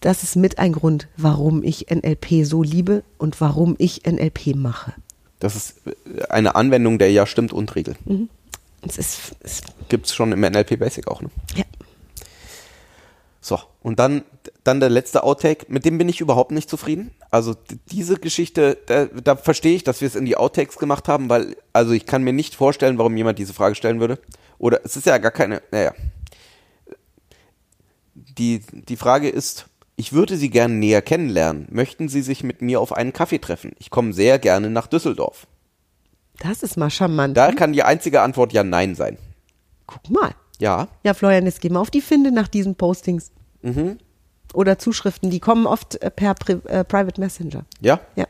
das ist mit ein Grund, warum ich NLP so liebe und warum ich NLP mache. Das ist äh, eine Anwendung der Ja stimmt und Regel. Es ist, es, Gibt es schon im NLP Basic auch. Ne? ja, So, und dann, dann der letzte Outtake, mit dem bin ich überhaupt nicht zufrieden. Also diese Geschichte, da, da verstehe ich, dass wir es in die Outtakes gemacht haben, weil, also ich kann mir nicht vorstellen, warum jemand diese Frage stellen würde. Oder es ist ja gar keine, naja. Die, die Frage ist, ich würde Sie gerne näher kennenlernen. Möchten Sie sich mit mir auf einen Kaffee treffen? Ich komme sehr gerne nach Düsseldorf. das ist mal charmant. Da kann die einzige Antwort ja Nein sein. Guck mal. Ja, Ja, Florian, jetzt gehen wir auf die Finde nach diesen Postings. Mhm. Oder Zuschriften, die kommen oft äh, per Pri äh, Private Messenger. ja, Ja.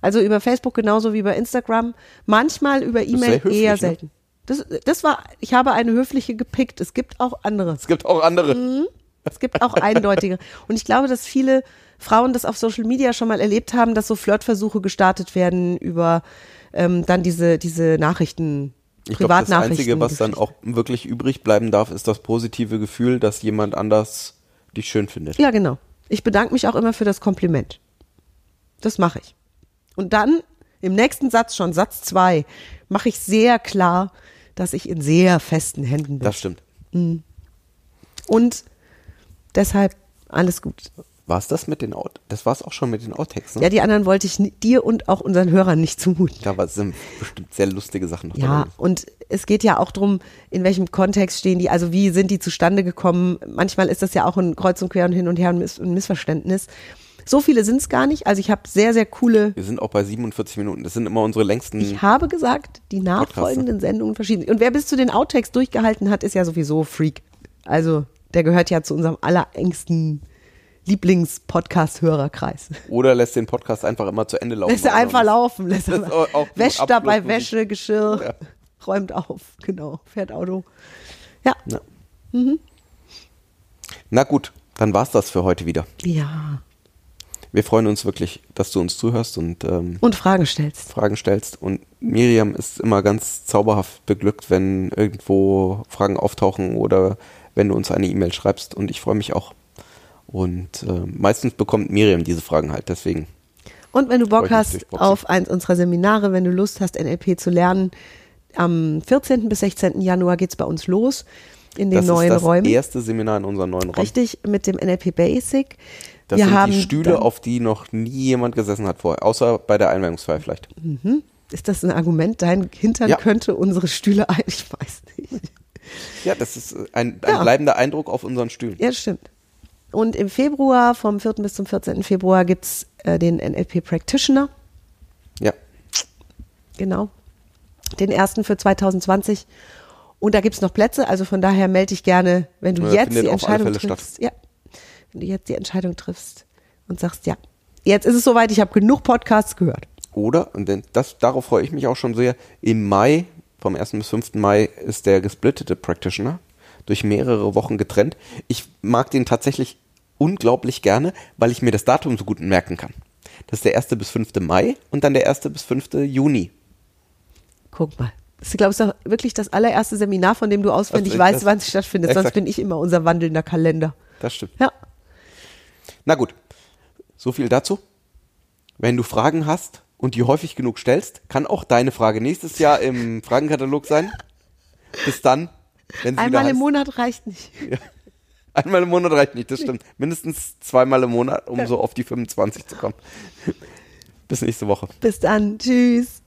Also über Facebook genauso wie bei Instagram. Manchmal über E-Mail eher ne? selten. Das, das war, ich habe eine höfliche gepickt. Es gibt auch andere. es gibt auch andere. Mhm. Es gibt auch eindeutige. Und ich glaube, dass viele Frauen das auf Social Media schon mal erlebt haben, dass so Flirtversuche gestartet werden über ähm, dann diese, diese Nachrichten, Ich glaube, das. Einzige, was dann auch wirklich übrig bleiben darf, ist das positive Gefühl, dass jemand anders dich schön findet. Ja, genau. Ich bedanke mich auch immer für das Kompliment. Das mache ich. Und dann im nächsten Satz, schon Satz zwei, mache ich sehr klar, dass ich in sehr festen Händen bin. Das stimmt. Und deshalb alles gut. War es das mit den Out? Das war es auch schon mit den Outtakes, ne? Ja, die anderen wollte ich dir und auch unseren Hörern nicht zumuten. Da sind bestimmt sehr lustige Sachen noch Ja, dabei. und es geht ja auch drum, in welchem Kontext stehen die, also wie sind die zustande gekommen. Manchmal ist das ja auch ein Kreuz und Quer und hin und her ein Miss- ein Missverständnis. So viele sind es gar nicht. Also ich habe sehr, sehr coole Wir sind auch bei 47 Minuten. Das sind immer unsere längsten. Ich habe gesagt, die nachfolgenden Sendungen verschieden. Und wer bis zu den Outtakes durchgehalten hat, ist ja sowieso Freak. Also der gehört ja zu unserem allerengsten Lieblings-Podcast-Hörerkreis. Oder lässt den Podcast einfach immer zu Ende laufen. Lässt er einfach laufen, lässt er auch- auch wäscht dabei. Wäsche, Geschirr, Ja. räumt auf, genau, fährt Auto. Ja, Ja. Na gut, dann war's das für heute wieder. ja. Wir freuen uns wirklich, dass du uns zuhörst und ähm, Und Fragen stellst. Fragen stellst. Und Miriam ist immer ganz zauberhaft beglückt, wenn irgendwo Fragen auftauchen oder wenn du uns eine E-Mail schreibst. Und ich freue mich auch. Und äh, meistens bekommt Miriam diese Fragen halt. Deswegen Und wenn du Bock hast auf eins unserer Seminare, wenn du Lust hast, NLP zu lernen, am 14. bis 16. Januar geht's bei uns los in den das neuen ist das Räumen. erste Seminar in unseren neuen Räumen. Richtig, mit dem NLP Basic. Das Wir sind haben die Stühle, auf die noch nie jemand gesessen hat vorher. Außer bei der Einweihungsfeier vielleicht. Ist das ein Argument? Dein Hintern Ja. könnte unsere Stühle ein. Ich weiß nicht. Ja, das ist äh, ein, ein Ja. bleibender Eindruck auf unseren Stühlen. Ja, das stimmt. Und im Februar, vom 4. bis zum 14. Februar, gibt's äh, den NLP Practitioner. Ja. Genau. Den ersten für 2020. Und da gibt's noch Plätze, also von daher melde dich gerne, wenn du Ja, jetzt die Entscheidung statt. triffst. Ja. Wenn du jetzt die Entscheidung triffst und sagst, ja, jetzt ist es soweit, ich habe genug Podcasts gehört. Oder, und denn das, darauf freue ich mich auch schon sehr, im Mai, vom 1. bis 5. Mai, ist der gesplittete Practitioner. Durch mehrere Wochen getrennt. Ich mag den tatsächlich unglaublich gerne, weil ich mir das Datum so gut merken kann. Das ist der 1. bis 5. Mai und dann der 1. bis 5. Juni. Guck mal. Das ist, glaube ich, auch wirklich das allererste Seminar, von dem du auswendig Das- weißt, wann es stattfindet. Sonst exakt. bin ich immer unser wandelnder Kalender. Das stimmt. Ja. Na gut, so viel dazu. Wenn du Fragen hast und die häufig genug stellst, kann auch deine Frage nächstes Jahr im Fragenkatalog sein. Bis dann. Einmal im Monat reicht nicht. Einmal im Monat reicht nicht, das stimmt. Mindestens zweimal im Monat, um so auf die 25 zu kommen. Bis nächste Woche. Bis dann. Tschüss.